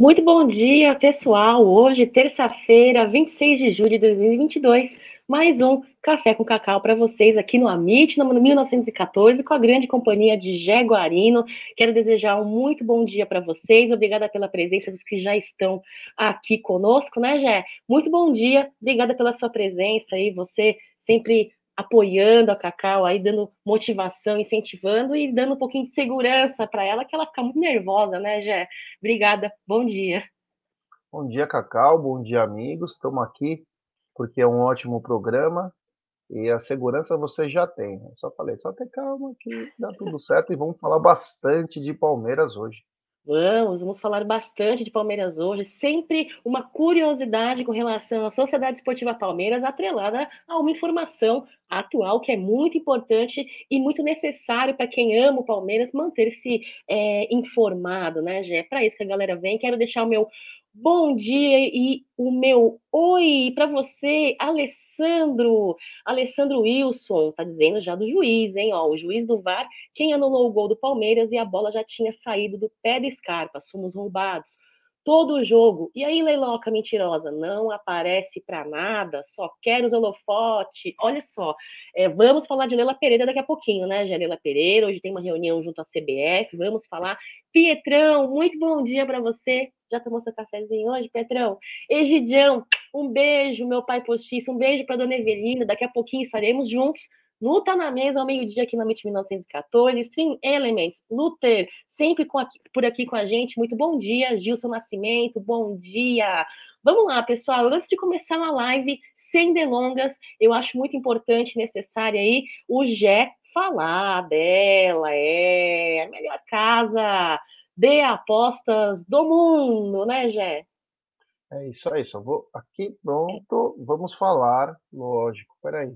Muito bom dia, pessoal. Hoje, terça-feira, 26 de julho de 2022, mais um Café com Cacau para vocês aqui no Amit, no 1914, com a grande companhia de Jaguarino. Quero desejar um muito bom dia para vocês. Obrigada pela presença dos que já estão aqui conosco, né, Jé? Muito bom dia. Obrigada pela sua presença aí, você sempre apoiando a Cacau, aí dando motivação, incentivando e dando um pouquinho de segurança para ela, que ela fica muito nervosa, né, Gé? Obrigada, bom dia. Bom dia, Cacau, bom dia, amigos. Estamos aqui porque é um ótimo programa e a segurança você já tem. Eu só falei, só ter calma que dá tudo certo e vamos falar bastante de Palmeiras hoje. Vamos, vamos falar bastante de Palmeiras hoje. Sempre uma curiosidade com relação à Sociedade Esportiva Palmeiras, atrelada a uma informação atual que é muito importante e muito necessário para quem ama o Palmeiras manter-se é, informado, né, Gé? É para isso que a galera vem. Quero deixar o meu bom dia e o meu oi para você, Alessandro. Alessandro, Alessandro Wilson, tá dizendo já do juiz, hein? Ó, o juiz do VAR, quem anulou o gol do Palmeiras e a bola já tinha saído do pé do Scarpa, somos roubados. Todo o jogo. E aí, Leiloca mentirosa, não aparece para nada, só quer os holofote. Olha só, é, vamos falar de Leila Pereira daqui a pouquinho, né, já Leila Pereira? Hoje tem uma reunião junto à CBF, vamos falar. Pietrão, muito bom dia para você. Já tomou seu cafezinho hoje, Petrão? Egidião, um beijo, meu pai postiço, um beijo para dona Evelina. Daqui a pouquinho estaremos juntos. No Tá na Mesa, ao meio-dia, aqui na MIT 1914. Sim, Elements, Luther, sempre aqui, por aqui com a gente. Muito bom dia, Gilson Nascimento, bom dia. Vamos lá, pessoal. Antes de começar a live, sem delongas, eu acho muito importante, necessário aí, o Gé falar dela. É a melhor casa de apostas do mundo, né, Gé? É isso aí, só vou aqui, pronto, vamos falar, lógico, peraí,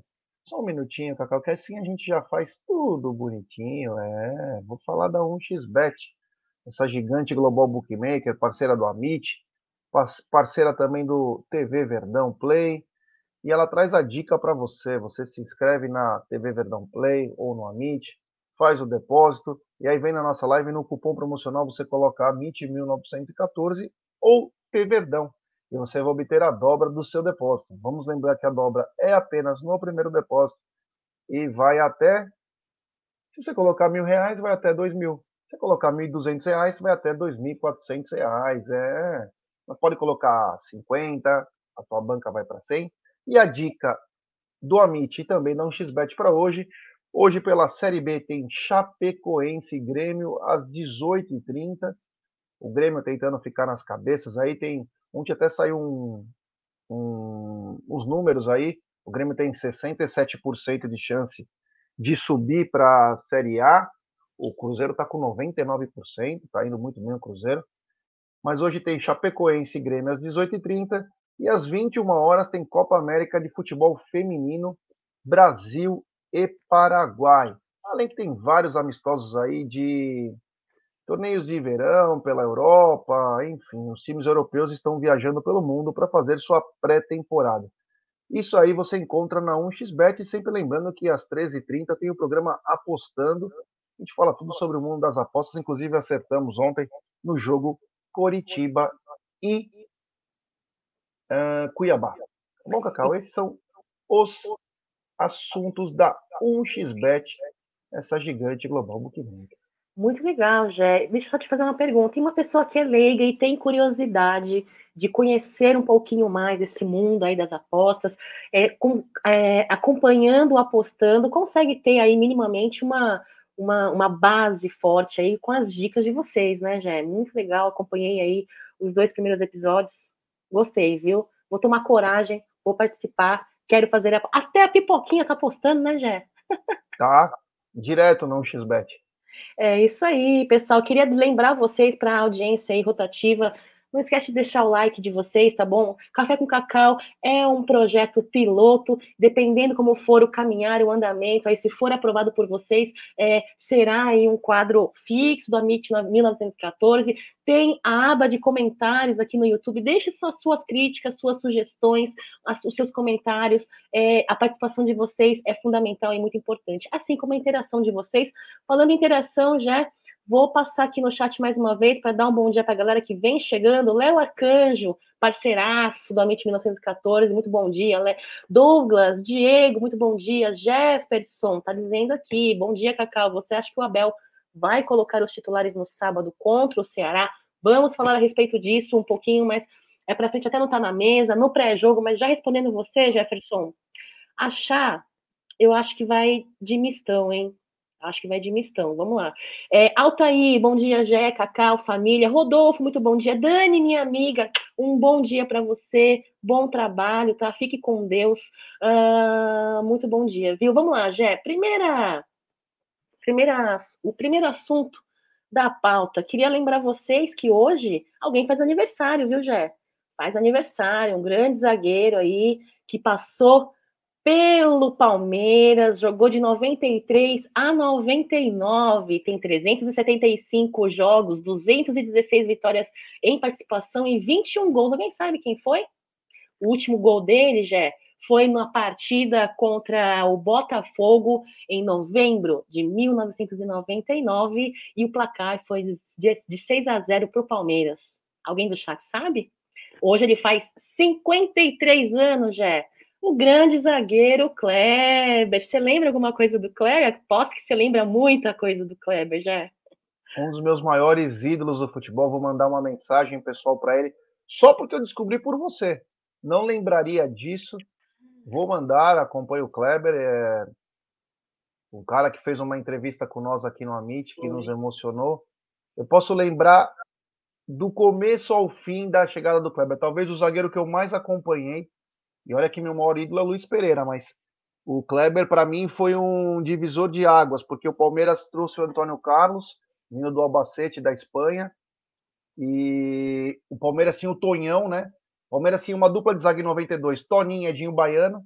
só um minutinho, Cacau, que assim a gente já faz tudo bonitinho, é, vou falar da 1xBet, essa gigante global bookmaker, parceira do Amit, parceira também do TV Verdão Play, e ela traz a dica para você, você se inscreve na TV Verdão Play ou no Amit, faz o depósito, e aí vem na nossa live no cupom promocional você coloca MIT1914 ou Verdão e você vai obter a dobra do seu depósito. Vamos lembrar que a dobra é apenas no primeiro depósito e vai até, se você colocar mil reais, vai até dois mil. Se você colocar mil e duzentos reais, vai até dois mil quatrocentos reais. É, mas pode colocar 50, a tua banca vai para 100. E a dica do Amit e também da 1xBet para hoje, Hoje, pela Série B, tem Chapecoense Grêmio às 18h30. O Grêmio tentando ficar nas cabeças. Aí tem. Ontem até saiu um, um, os números aí. O Grêmio tem 67% de chance de subir para a Série A. O Cruzeiro está com 99%, está indo muito bem o Cruzeiro. Mas hoje tem Chapecoense e Grêmio às 18h30 e às 21 horas tem Copa América de Futebol Feminino, Brasil e Paraguai. Além que tem vários amistosos aí de torneios de verão pela Europa, enfim, os times europeus estão viajando pelo mundo para fazer sua pré-temporada. Isso aí você encontra na 1xBet, sempre lembrando que às 13h30 tem o programa Apostando. A gente fala tudo sobre o mundo das apostas, inclusive acertamos ontem no jogo Coritiba e uh, Cuiabá. Bom, Cacau? Esses são os assuntos da 1xBet, essa gigante global bookmaker. Muito legal, Jé. Deixa eu só te fazer uma pergunta. Tem uma pessoa que é leiga e tem curiosidade de conhecer um pouquinho mais esse mundo aí das apostas, é, com, é, acompanhando, apostando, consegue ter aí minimamente uma, uma, uma base forte aí com as dicas de vocês, né, Jé? Muito legal, acompanhei aí os dois primeiros episódios, gostei, viu? Vou tomar coragem, vou participar Quero fazer. A... Até a pipoquinha tá postando, né, Jé? Tá, direto no XBet. É isso aí, pessoal. Queria lembrar vocês para a audiência aí rotativa não esquece de deixar o like de vocês, tá bom? Café com Cacau é um projeto piloto, dependendo como for o caminhar, o andamento, aí se for aprovado por vocês, é, será aí um quadro fixo do Amit 1914. Tem a aba de comentários aqui no YouTube. Deixe suas, suas críticas, suas sugestões, as, os seus comentários. É, a participação de vocês é fundamental e muito importante, assim como a interação de vocês. Falando em interação, já Vou passar aqui no chat mais uma vez para dar um bom dia para a galera que vem chegando. Léo Arcanjo, parceiraço do Amit 1914, muito bom dia. Douglas, Diego, muito bom dia. Jefferson, tá dizendo aqui, bom dia, Cacau. Você acha que o Abel vai colocar os titulares no sábado contra o Ceará? Vamos falar a respeito disso um pouquinho, mas é para frente, até não tá na mesa, no pré-jogo, mas já respondendo você, Jefferson, achar, eu acho que vai de mistão, hein? Acho que vai de mistão. Vamos lá. É, Altair, bom dia, Jé, Cacau, família. Rodolfo, muito bom dia. Dani, minha amiga, um bom dia para você. Bom trabalho, tá? Fique com Deus. Uh, muito bom dia, viu? Vamos lá, Jé. Primeira, primeira, o primeiro assunto da pauta. Queria lembrar vocês que hoje alguém faz aniversário, viu, Jé? Faz aniversário, um grande zagueiro aí que passou pelo Palmeiras, jogou de 93 a 99, tem 375 jogos, 216 vitórias em participação e 21 gols. Alguém sabe quem foi? O último gol dele, já foi na partida contra o Botafogo em novembro de 1999 e o placar foi de, de 6 a 0 para o Palmeiras. Alguém do chat sabe? Hoje ele faz 53 anos, já o grande zagueiro Kleber. Você lembra alguma coisa do Kleber? Posso que você lembra muita coisa do Kleber, já. Um dos meus maiores ídolos do futebol. Vou mandar uma mensagem pessoal para ele, só porque eu descobri por você. Não lembraria disso. Vou mandar, acompanho o Kleber. É um cara que fez uma entrevista com nós aqui no Amit, que nos emocionou. Eu posso lembrar do começo ao fim da chegada do Kleber. Talvez o zagueiro que eu mais acompanhei e olha que meu maior ídolo é Luiz Pereira, mas o Kleber, para mim, foi um divisor de águas, porque o Palmeiras trouxe o Antônio Carlos, vindo do Albacete, da Espanha, e o Palmeiras tinha o Tonhão, né? O Palmeiras tinha uma dupla de zaga em 92, Toninho e Edinho Baiano.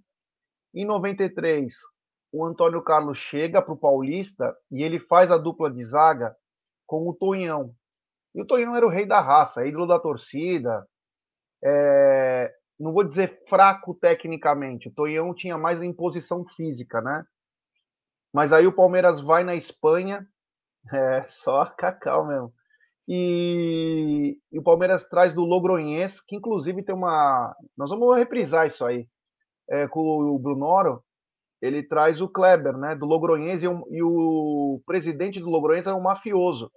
Em 93, o Antônio Carlos chega para o Paulista e ele faz a dupla de zaga com o Tonhão. E o Tonhão era o rei da raça, ídolo da torcida. É não vou dizer fraco tecnicamente, o Tonhão tinha mais imposição física, né? Mas aí o Palmeiras vai na Espanha, é só cacau mesmo. E, e o Palmeiras traz do Logroñés, que inclusive tem uma. Nós vamos reprisar isso aí. É, com o Brunoro, ele traz o Kleber, né? Do Logroñés, e, um, e o presidente do Logroñés era um mafioso.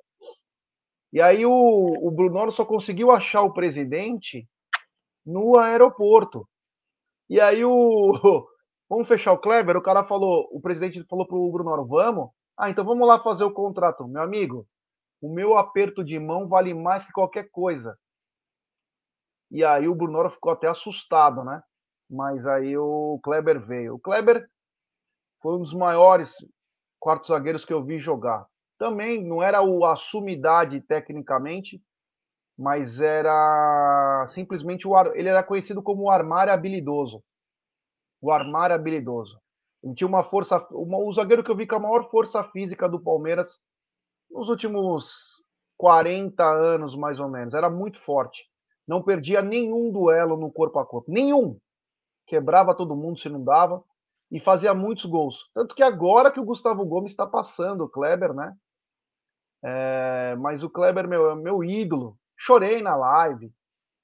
E aí o, o Brunoro só conseguiu achar o presidente no aeroporto. E aí o vamos fechar o Kleber, o cara falou, o presidente falou pro Bruno, vamos? Ah, então vamos lá fazer o contrato. Meu amigo, o meu aperto de mão vale mais que qualquer coisa. E aí o Bruno ficou até assustado, né? Mas aí o Kleber veio. O Kleber foi um dos maiores quartos zagueiros que eu vi jogar. Também não era o assumidade tecnicamente, mas era simplesmente o ar... ele era conhecido como o armário habilidoso. O armário habilidoso. Ele tinha uma força, uma, o zagueiro que eu vi com a maior força física do Palmeiras nos últimos 40 anos, mais ou menos. Era muito forte. Não perdia nenhum duelo no corpo a corpo. Nenhum. Quebrava todo mundo se não dava. E fazia muitos gols. Tanto que agora que o Gustavo Gomes está passando, o Kleber, né? É, mas o Kleber, meu, é meu ídolo. Chorei na live.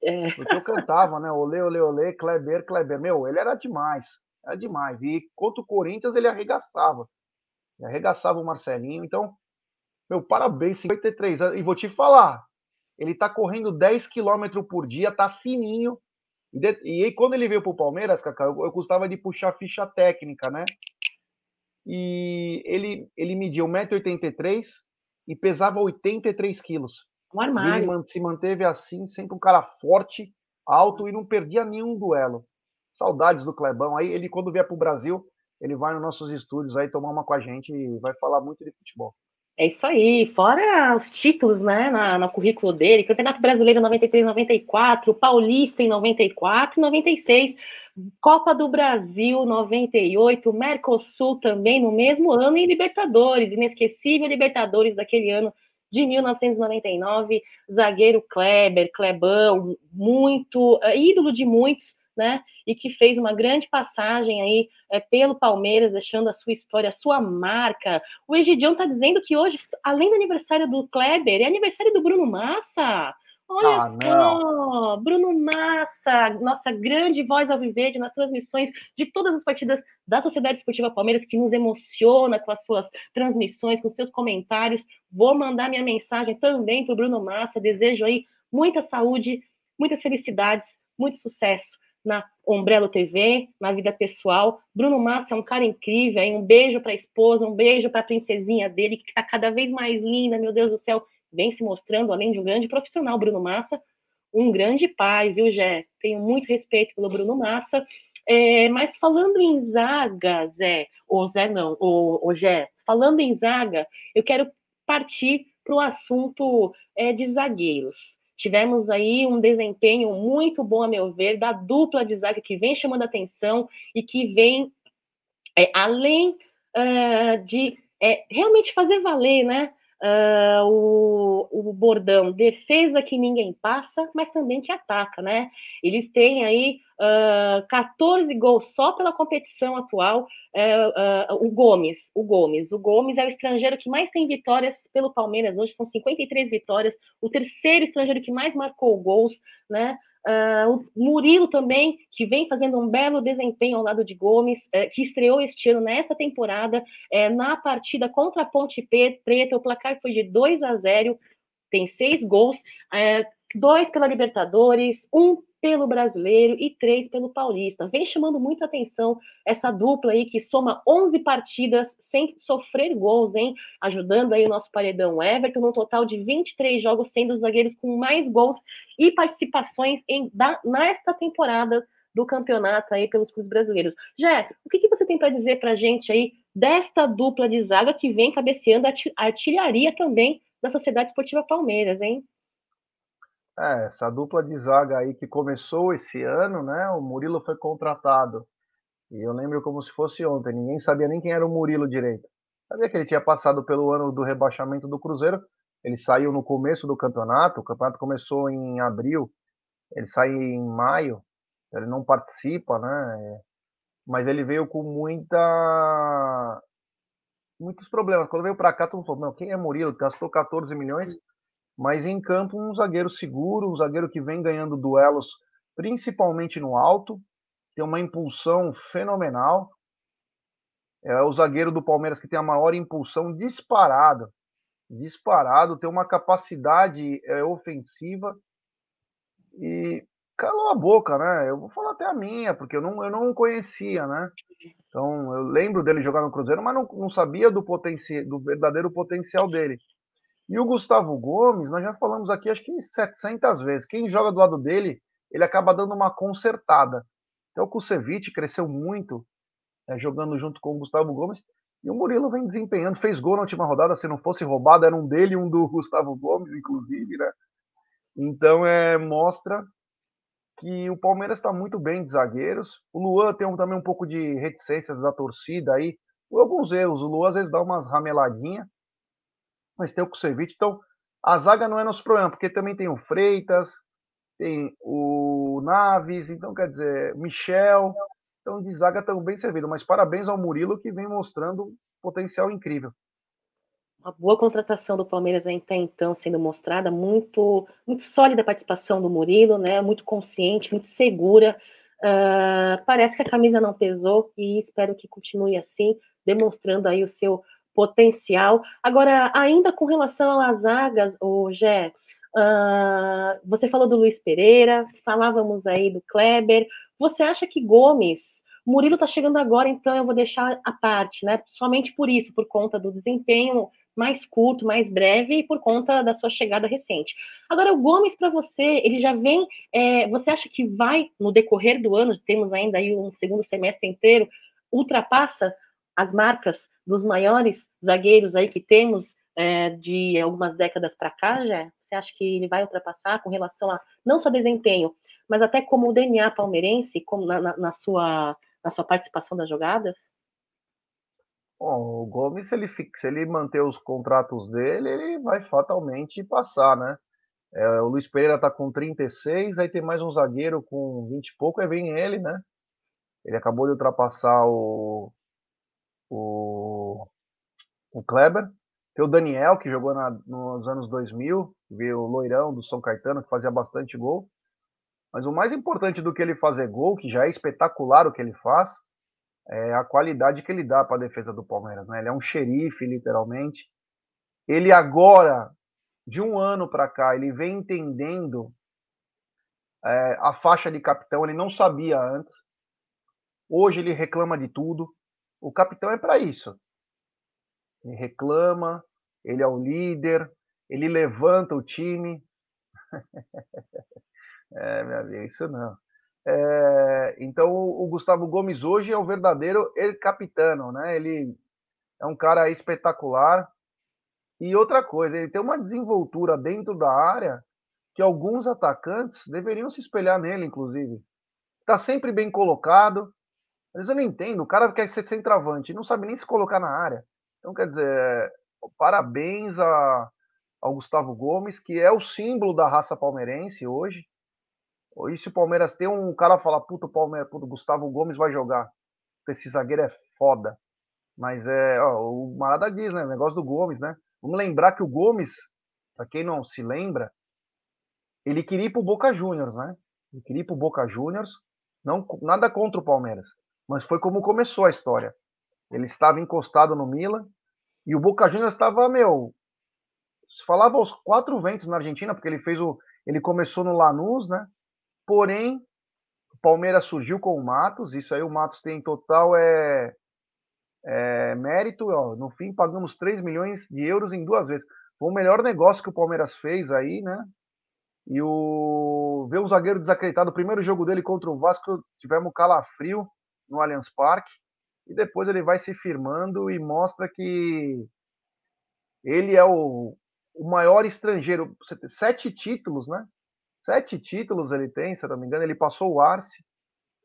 É. Porque eu cantava, né? Olê, olê, olê, Kleber, Kleber. Meu, ele era demais. Era demais. E contra o Corinthians ele arregaçava. Ele arregaçava o Marcelinho. Então, meu, parabéns, 53 anos. E vou te falar, ele tá correndo 10 km por dia, tá fininho. E, de... e aí, quando ele veio pro Palmeiras, Cacá, eu, eu gostava de puxar ficha técnica, né? E ele, ele media 1,83m e pesava 83 quilos. Um armário. Ele se manteve assim, sempre um cara forte, alto e não perdia nenhum duelo. Saudades do Clebão. Aí ele, quando vier para o Brasil, ele vai nos nossos estúdios aí tomar uma com a gente e vai falar muito de futebol. É isso aí, fora os títulos, né, na, no currículo dele, Campeonato Brasileiro 93, 94, Paulista em 94 e 96, Copa do Brasil 98, Mercosul também no mesmo ano e Libertadores, inesquecível Libertadores daquele ano de 1999, zagueiro Kleber, Klebão, muito, uh, ídolo de muitos, né? E que fez uma grande passagem aí é, pelo Palmeiras, deixando a sua história, a sua marca. O Egidião está dizendo que hoje, além do aniversário do Kleber, é aniversário do Bruno Massa. Olha ah, só, não. Bruno Massa, nossa grande voz ao viver nas transmissões de todas as partidas da Sociedade Esportiva Palmeiras, que nos emociona com as suas transmissões, com seus comentários. Vou mandar minha mensagem também para o Bruno Massa. Desejo aí muita saúde, muitas felicidades, muito sucesso na Ombrelo TV, na vida pessoal. Bruno Massa é um cara incrível. Um beijo para a esposa, um beijo para a princesinha dele, que está cada vez mais linda, meu Deus do céu vem se mostrando, além de um grande profissional, Bruno Massa, um grande pai, viu, Jé? Tenho muito respeito pelo Bruno Massa. É, mas falando em zaga, Zé, ou Zé não, ou, ou Jé, falando em zaga, eu quero partir para o assunto é, de zagueiros. Tivemos aí um desempenho muito bom, a meu ver, da dupla de zaga que vem chamando atenção e que vem, é, além uh, de é, realmente fazer valer, né? Uh, o, o, bordão defesa que ninguém passa, mas também que ataca, né? Eles têm aí uh, 14 gols só pela competição atual. Uh, o Gomes, o Gomes, o Gomes é o estrangeiro que mais tem vitórias pelo Palmeiras hoje, são 53 vitórias, o terceiro estrangeiro que mais marcou gols, né? Uh, o Murilo também, que vem fazendo um belo desempenho ao lado de Gomes, uh, que estreou este ano nesta temporada, uh, na partida contra a Ponte Preta, o placar foi de 2 a 0, tem seis gols, é, dois pela Libertadores, um pelo brasileiro e três pelo paulista. Vem chamando muita atenção essa dupla aí que soma 11 partidas sem sofrer gols, hein? Ajudando aí o nosso paredão Everton, no total de 23 jogos, sendo os zagueiros com mais gols e participações em, da, nesta temporada do campeonato aí pelos clubes brasileiros. Jé, o que, que você tem para dizer para gente aí desta dupla de zaga que vem cabeceando a artilharia também da Sociedade Esportiva Palmeiras, hein? É, essa dupla de zaga aí que começou esse ano, né? O Murilo foi contratado. E eu lembro como se fosse ontem, ninguém sabia nem quem era o Murilo direito. Sabia que ele tinha passado pelo ano do rebaixamento do Cruzeiro. Ele saiu no começo do campeonato, o campeonato começou em abril, ele saiu em maio, ele não participa, né? Mas ele veio com muita muitos problemas. Quando veio para cá, todo mundo falou: "Não, quem é Murilo? Gastou 14 milhões mas em campo um zagueiro seguro, um zagueiro que vem ganhando duelos principalmente no alto, tem uma impulsão fenomenal. É o zagueiro do Palmeiras que tem a maior impulsão disparado, disparado, tem uma capacidade é, ofensiva e calou a boca, né? Eu vou falar até a minha, porque eu não, eu não conhecia, né? Então, eu lembro dele jogar no Cruzeiro, mas não, não sabia do, potencial, do verdadeiro potencial dele. E o Gustavo Gomes, nós já falamos aqui acho que 700 vezes. Quem joga do lado dele, ele acaba dando uma consertada. Então o Kusevich cresceu muito é, jogando junto com o Gustavo Gomes. E o Murilo vem desempenhando, fez gol na última rodada. Se não fosse roubado, era um dele e um do Gustavo Gomes, inclusive, né? Então é, mostra que o Palmeiras está muito bem de zagueiros. O Luan tem um, também um pouco de reticências da torcida aí. Alguns erros. O Luan às vezes dá umas rameladinhas mas tem o Kusevich. Então, a zaga não é nosso problema, porque também tem o Freitas, tem o Naves, então quer dizer, Michel. Então, de zaga estão bem servido. Mas parabéns ao Murilo, que vem mostrando potencial incrível. Uma boa contratação do Palmeiras até então sendo mostrada, muito, muito sólida a participação do Murilo, né? Muito consciente, muito segura. Uh, parece que a camisa não pesou e espero que continue assim, demonstrando aí o seu potencial. Agora, ainda com relação às zagas, o Gé, uh, você falou do Luiz Pereira, falávamos aí do Kleber. Você acha que Gomes, Murilo está chegando agora, então eu vou deixar a parte, né? Somente por isso, por conta do desempenho mais curto, mais breve e por conta da sua chegada recente. Agora, o Gomes, para você, ele já vem. É, você acha que vai, no decorrer do ano, temos ainda aí um segundo semestre inteiro, ultrapassa as marcas dos maiores zagueiros aí que temos é, de algumas décadas para cá, já? Você acha que ele vai ultrapassar com relação a não só desempenho, mas até como o DNA palmeirense, como na, na, na sua, na sua participação das jogadas? Bom, o Gomes, se ele, se ele manter os contratos dele, ele vai fatalmente passar, né? É, o Luiz Pereira tá com 36, aí tem mais um zagueiro com 20 e pouco, aí vem ele, né? Ele acabou de ultrapassar o, o, o Kleber. Tem o Daniel, que jogou na, nos anos 2000, viu o loirão do São Caetano, que fazia bastante gol. Mas o mais importante do que ele fazer gol, que já é espetacular o que ele faz, é a qualidade que ele dá para a defesa do Palmeiras. Né? Ele é um xerife, literalmente. Ele agora, de um ano para cá, ele vem entendendo é, a faixa de capitão, ele não sabia antes. Hoje ele reclama de tudo. O capitão é para isso. Ele reclama, ele é o líder, ele levanta o time. é, meu amigo, isso não. É, então o Gustavo Gomes hoje é o verdadeiro el capitano, né? Ele é um cara espetacular. E outra coisa, ele tem uma desenvoltura dentro da área que alguns atacantes deveriam se espelhar nele, inclusive. Está sempre bem colocado. Mas eu não entendo, o cara quer ser centroavante, não sabe nem se colocar na área. Então, quer dizer, parabéns a, ao Gustavo Gomes, que é o símbolo da raça palmeirense hoje. Hoje, se o Palmeiras tem um cara fala, puta, o Palmeiras, puta, o Gustavo Gomes vai jogar. Esse zagueiro é foda. Mas é, ó, o Marada diz, né? O negócio do Gomes, né? Vamos lembrar que o Gomes, para quem não se lembra, ele queria ir pro Boca Juniors, né? Ele queria ir pro Boca Juniors, não, nada contra o Palmeiras, mas foi como começou a história. Ele estava encostado no Milan e o Boca Juniors estava, meu, se falava aos quatro ventos na Argentina, porque ele fez o, ele começou no Lanús, né? Porém, o Palmeiras surgiu com o Matos, isso aí o Matos tem total é, é mérito. Ó, no fim, pagamos 3 milhões de euros em duas vezes. Foi o melhor negócio que o Palmeiras fez aí, né? E o ver o zagueiro desacreditado, o primeiro jogo dele contra o Vasco, tivemos calafrio no Allianz Parque. E depois ele vai se firmando e mostra que ele é o, o maior estrangeiro. Sete títulos, né? Sete títulos ele tem, se eu não me engano. Ele passou o Arce.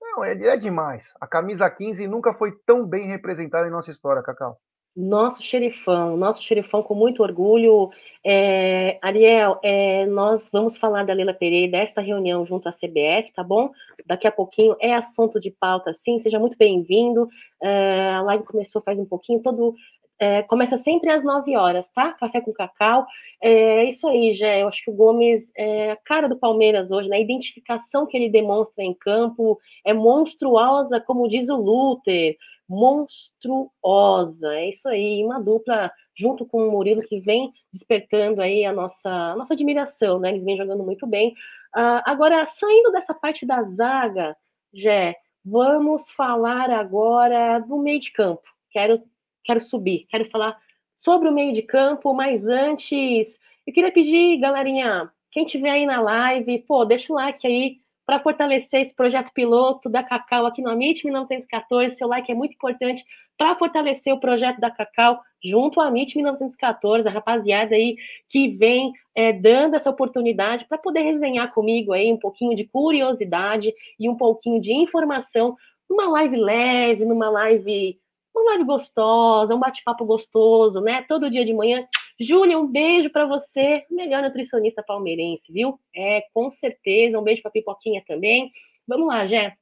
Não, ele é demais. A camisa 15 nunca foi tão bem representada em nossa história, Cacau. Nosso xerifão, nosso xerifão com muito orgulho. É, Ariel, é, nós vamos falar da Leila Pereira, desta reunião junto à CBF, tá bom? Daqui a pouquinho é assunto de pauta, sim, seja muito bem-vindo. É, a live começou faz um pouquinho, todo é, começa sempre às 9 horas, tá? Café com cacau. É isso aí, já. Eu acho que o Gomes é a cara do Palmeiras hoje, né? A identificação que ele demonstra em campo é monstruosa, como diz o Luther. Monstruosa. É isso aí. Uma dupla junto com o Murilo que vem despertando aí a nossa, a nossa admiração, né? Eles vêm jogando muito bem. Uh, agora, saindo dessa parte da zaga, Jé, vamos falar agora do meio de campo. Quero quero subir, quero falar sobre o meio de campo, mas antes, eu queria pedir, galerinha, quem tiver aí na live, pô, deixa o like aí para fortalecer esse projeto piloto da Cacau aqui no Amit 1914. Seu like é muito importante para fortalecer o projeto da Cacau junto ao Amit 1914, a rapaziada aí que vem é, dando essa oportunidade para poder resenhar comigo aí um pouquinho de curiosidade e um pouquinho de informação numa live leve, numa live uma live gostosa, um bate-papo gostoso, né? Todo dia de manhã. Júlia, um beijo para você, melhor nutricionista palmeirense, viu? É, com certeza. Um beijo para Pipoquinha também. Vamos lá, Jé.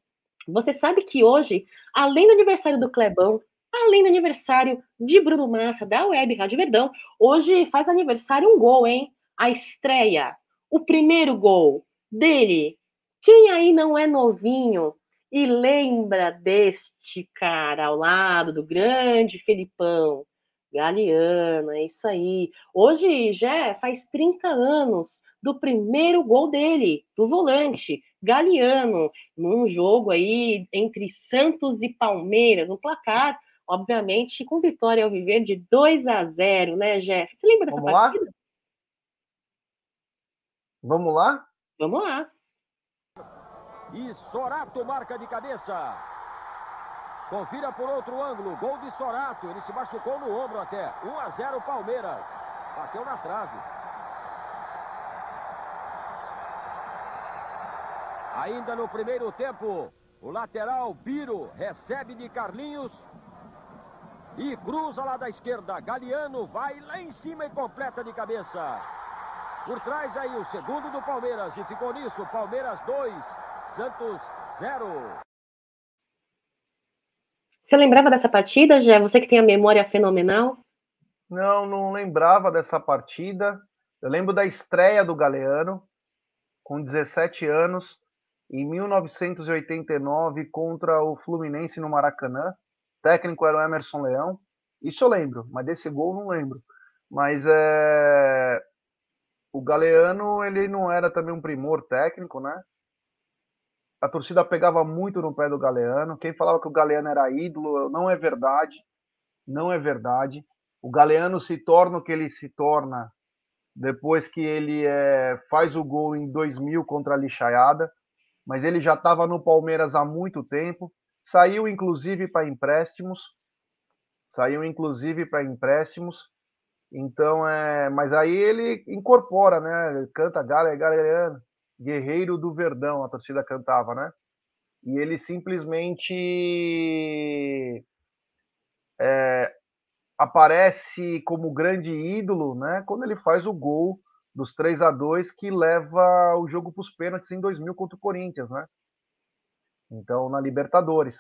Você sabe que hoje, além do aniversário do Clebão, além do aniversário de Bruno Massa, da Web Rádio Verdão, hoje faz aniversário um gol, hein? A estreia, o primeiro gol dele. Quem aí não é novinho e lembra deste cara ao lado do grande Felipão, Galeano, é isso aí. Hoje já faz 30 anos do primeiro gol dele, do volante, Galeano, num jogo aí entre Santos e Palmeiras, um placar, obviamente, com vitória ao viver de 2 a 0, né, Jeff? Você lembra dessa Vamos partida? Lá? Vamos lá? Vamos lá. E Sorato marca de cabeça. Confira por outro ângulo. Gol de Sorato. Ele se machucou no ombro até. 1 a 0 Palmeiras. Bateu na trave. Ainda no primeiro tempo, o lateral Biro recebe de Carlinhos e cruza lá da esquerda. Galeano vai lá em cima e completa de cabeça. Por trás aí o segundo do Palmeiras e ficou nisso. Palmeiras 2, Santos 0. Você lembrava dessa partida, Jé? Você que tem a memória fenomenal? Não, não lembrava dessa partida. Eu lembro da estreia do Galeano, com 17 anos, em 1989, contra o Fluminense no Maracanã. O técnico era o Emerson Leão. Isso eu lembro, mas desse gol não lembro. Mas é... o Galeano, ele não era também um primor técnico, né? A torcida pegava muito no pé do Galeano. Quem falava que o Galeano era ídolo, não é verdade. Não é verdade. O Galeano se torna o que ele se torna depois que ele é, faz o gol em 2000 contra a Lixaiada, mas ele já estava no Palmeiras há muito tempo, saiu inclusive para empréstimos, saiu inclusive para empréstimos, então é, mas aí ele incorpora, né? Canta Gale, Galeano, Guerreiro do Verdão, a torcida cantava, né? E ele simplesmente é, aparece como grande ídolo, né? Quando ele faz o gol dos 3 a 2 que leva o jogo para os pênaltis em 2000 contra o Corinthians, né? Então na Libertadores.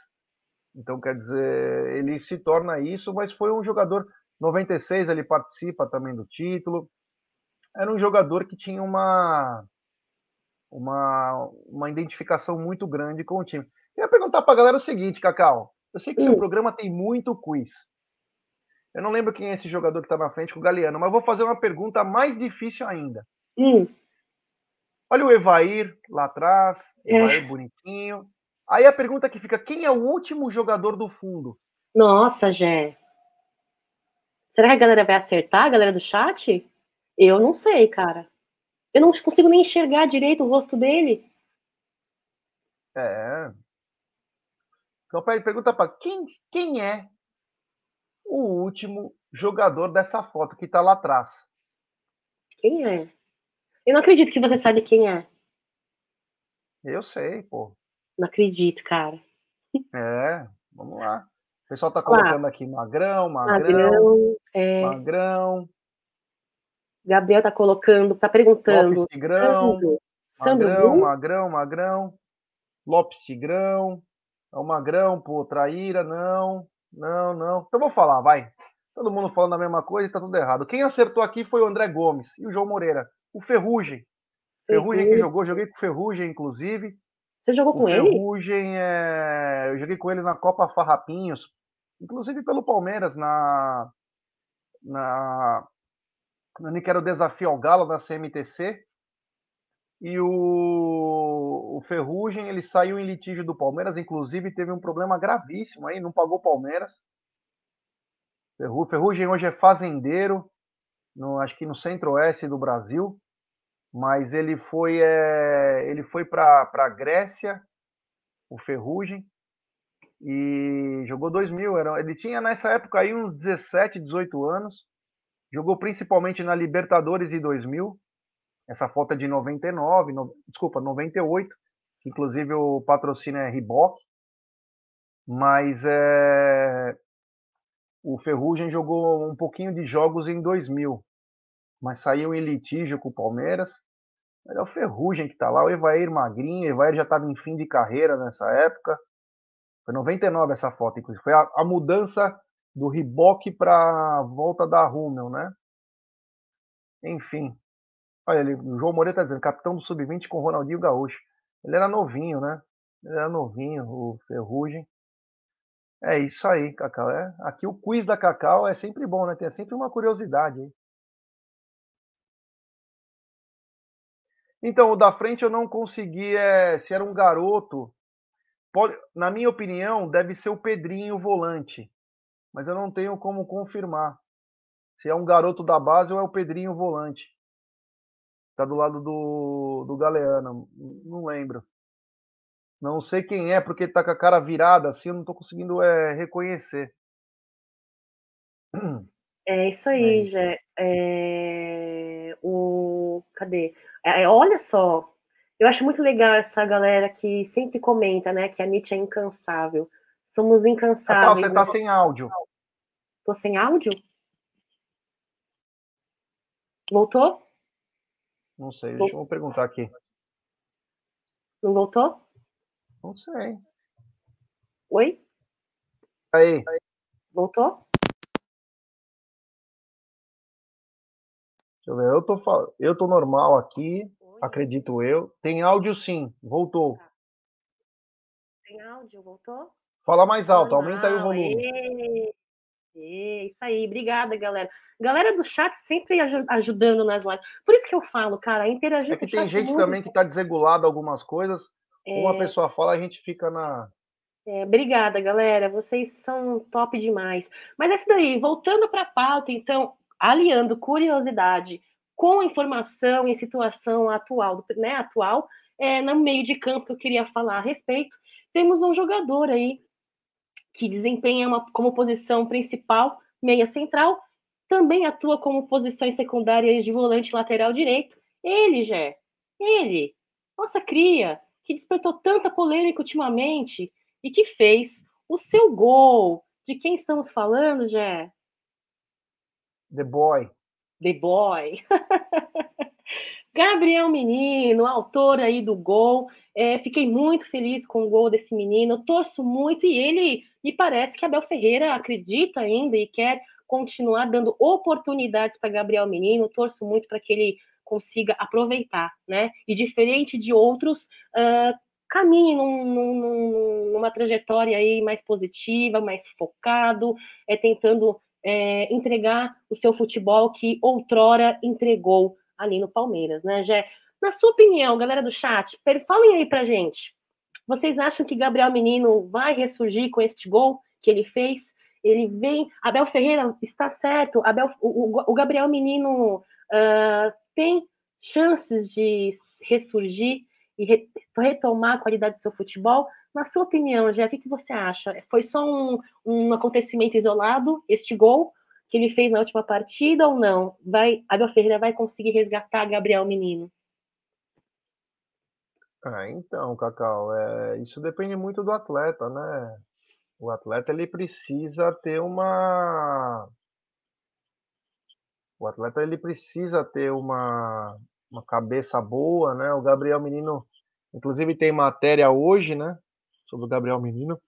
Então quer dizer, ele se torna isso, mas foi um jogador 96 ele participa também do título. Era um jogador que tinha uma uma, uma identificação muito grande com o time. Eu ia perguntar para a galera o seguinte, Cacau. Eu sei que o seu programa tem muito quiz. Eu não lembro quem é esse jogador que está na frente com o Galeano, mas vou fazer uma pergunta mais difícil ainda. Hum. Olha o Evair lá atrás, é. Evair é. bonitinho. Aí a pergunta que fica: quem é o último jogador do fundo? Nossa, Jé. Será que a galera vai acertar, a galera do chat? Eu não sei, cara. Eu não consigo nem enxergar direito o rosto dele. É. Então, pergunta para quem, quem é o último jogador dessa foto que está lá atrás. Quem é? Eu não acredito que você sabe quem é. Eu sei, pô. Não acredito, cara. É, vamos lá. O pessoal tá colocando aqui magrão, magrão, magrão, é... magrão. Gabriel tá colocando, tá perguntando. Lopes Tigrão, magrão, magrão, magrão. Lopes Tigrão. É o magrão, pô, traíra, não. Não, não. Então vou falar, vai. Todo mundo falando a mesma coisa e tá tudo errado. Quem acertou aqui foi o André Gomes e o João Moreira. O Ferrugem. Ferrugem que jogou, joguei com o Ferrugem, inclusive. Você jogou com o ele? Ferrugem, é... eu joguei com ele na Copa Farrapinhos, inclusive pelo Palmeiras, na. na. No que o desafio ao Galo da CMTC. E o, o Ferrugem, ele saiu em litígio do Palmeiras, inclusive teve um problema gravíssimo aí, não pagou Palmeiras. Ferrugem hoje é fazendeiro, no, acho que no centro-oeste do Brasil, mas ele foi, é, ele foi para a Grécia, o Ferrugem, e jogou 2000. Era, ele tinha nessa época aí uns 17, 18 anos, jogou principalmente na Libertadores em 2000, essa foto é de 99, no, desculpa, 98, que inclusive o patrocínio é Reebok. Mas é, o Ferrugem jogou um pouquinho de jogos em 2000, mas saiu em litígio com o Palmeiras. é o Ferrugem que está lá, o Evair Magrinho, o Evair já estava em fim de carreira nessa época. Foi 99 essa foto, inclusive. Foi a, a mudança do Reebok para a volta da Rummel, né? Enfim, Olha, ele, o João Moreira está dizendo, capitão do sub-20 com Ronaldinho Gaúcho. Ele era novinho, né? Ele era novinho, o Ferrugem. É isso aí, Cacau. É, aqui o quiz da Cacau é sempre bom, né? Tem sempre uma curiosidade aí. Então, o da frente eu não consegui, é, se era um garoto. Pode, na minha opinião, deve ser o Pedrinho volante. Mas eu não tenho como confirmar. Se é um garoto da base ou é o Pedrinho volante. Tá do lado do, do Galeano. Não lembro. Não sei quem é, porque tá com a cara virada assim, eu não tô conseguindo é, reconhecer. É isso aí, é Jé. É... O... Cadê? É, olha só, eu acho muito legal essa galera que sempre comenta, né, que a Nietzsche é incansável. Somos incansáveis. você tá sem áudio. Tô sem áudio? Voltou? Não sei, deixa eu perguntar aqui. Não voltou? Não sei. Oi? Aí. Voltou? Deixa eu ver, eu tô, eu tô normal aqui, Oi? acredito eu. Tem áudio sim, voltou. Tá. Tem áudio, voltou? Fala mais alto, aumenta aí o volume. É isso aí, obrigada, galera. Galera do chat sempre ajudando nas lives. Por isso que eu falo, cara, interagir É que tem gente também que está desregulado algumas coisas. É... Uma pessoa fala, a gente fica na. É, obrigada, galera. Vocês são top demais. Mas é isso daí, voltando para a pauta, então, aliando curiosidade com informação e situação atual, né, atual, é, no meio de campo que eu queria falar a respeito, temos um jogador aí que desempenha uma, como posição principal meia central, também atua como posições secundárias de volante lateral direito. Ele, Jé, ele, nossa cria, que despertou tanta polêmica ultimamente e que fez o seu gol. De quem estamos falando, Jé? The Boy. The Boy. Gabriel Menino, autor aí do gol. É, fiquei muito feliz com o gol desse menino. Torço muito e ele me parece que Abel Ferreira acredita ainda e quer continuar dando oportunidades para Gabriel Menino. Torço muito para que ele consiga aproveitar, né? E diferente de outros, uh, caminhe num, num, numa trajetória aí mais positiva, mais focado, é tentando é, entregar o seu futebol que outrora entregou ali no Palmeiras, né, Gé? Na sua opinião, galera do chat, falem aí pra gente. Vocês acham que Gabriel Menino vai ressurgir com este gol que ele fez? Ele vem. Abel Ferreira está certo. Abel, o, o Gabriel Menino uh, tem chances de ressurgir e re, retomar a qualidade do seu futebol. Na sua opinião, Gé, o que, que você acha? Foi só um, um acontecimento isolado, este gol? Que ele fez na última partida ou não? Vai, Abel Ferreira vai conseguir resgatar Gabriel Menino? Ah, então, Cacau, é, isso depende muito do atleta, né? O atleta ele precisa ter uma o atleta ele precisa ter uma, uma cabeça boa, né? O Gabriel Menino, inclusive tem matéria hoje, né, sobre o Gabriel Menino,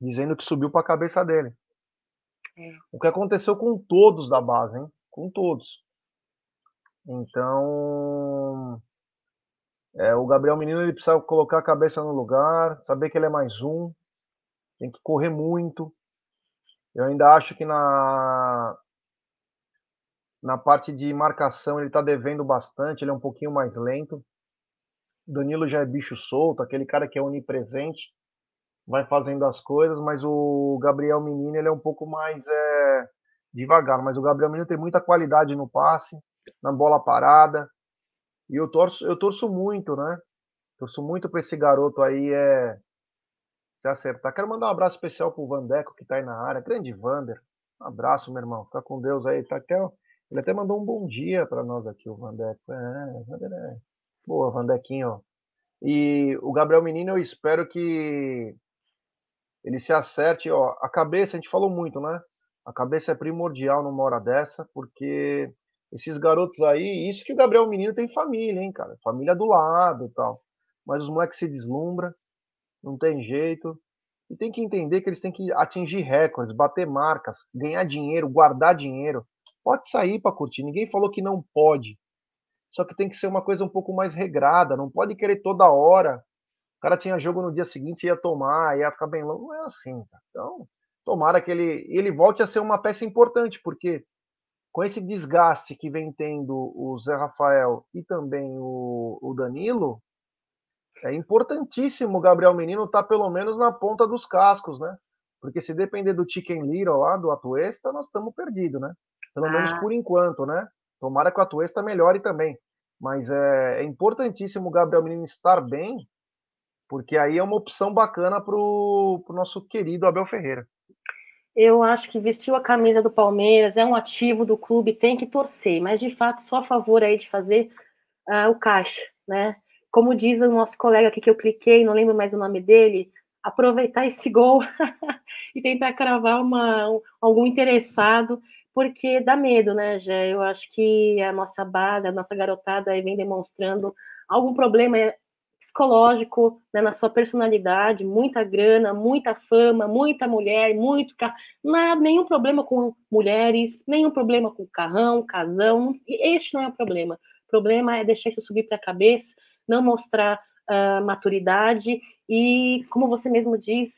dizendo que subiu para a cabeça dele. É. O que aconteceu com todos da base, hein? Com todos. Então, é, o Gabriel Menino ele precisa colocar a cabeça no lugar, saber que ele é mais um, tem que correr muito. Eu ainda acho que na na parte de marcação ele está devendo bastante, ele é um pouquinho mais lento. Danilo já é bicho solto, aquele cara que é onipresente vai fazendo as coisas, mas o Gabriel Menino ele é um pouco mais é, devagar. Mas o Gabriel Menino tem muita qualidade no passe, na bola parada. E eu torço, eu torço muito, né? Torço muito para esse garoto aí é, se acertar. Quero mandar um abraço especial pro Vandeco que tá aí na área. Grande Vander. Um abraço, meu irmão. Fica com Deus aí. Tá até, ele até mandou um bom dia para nós aqui, o Vandeco. É, Vander é. Boa, Vandequinho. E o Gabriel Menino, eu espero que ele se acerte, ó, a cabeça, a gente falou muito, né? A cabeça é primordial numa hora dessa, porque esses garotos aí, isso que o Gabriel Menino tem família, hein, cara? Família do lado e tal. Mas os moleques se deslumbra, não tem jeito. E tem que entender que eles têm que atingir recordes, bater marcas, ganhar dinheiro, guardar dinheiro. Pode sair para curtir, ninguém falou que não pode. Só que tem que ser uma coisa um pouco mais regrada, não pode querer toda hora o cara tinha jogo no dia seguinte, ia tomar, ia ficar bem longo. Não é assim, cara. Então, tomara que ele, ele volte a ser uma peça importante, porque com esse desgaste que vem tendo o Zé Rafael e também o, o Danilo, é importantíssimo o Gabriel Menino estar tá pelo menos na ponta dos cascos, né? Porque se depender do Chicken Little lá, do Atuesta, nós estamos perdidos, né? Pelo ah. menos por enquanto, né? Tomara que o Atuesta melhore também. Mas é, é importantíssimo o Gabriel Menino estar bem porque aí é uma opção bacana para o nosso querido Abel Ferreira. Eu acho que vestiu a camisa do Palmeiras, é um ativo do clube, tem que torcer, mas de fato só a favor aí de fazer uh, o caixa, né? Como diz o nosso colega aqui que eu cliquei, não lembro mais o nome dele, aproveitar esse gol e tentar cravar uma, algum interessado, porque dá medo, né, Gé? Eu acho que a nossa base, a nossa garotada vem demonstrando algum problema psicológico né, na sua personalidade, muita grana, muita fama, muita mulher, muito carro, nada, nenhum problema com mulheres, nenhum problema com carrão, casão, este não é o problema. O problema é deixar isso subir para a cabeça, não mostrar uh, maturidade e, como você mesmo diz,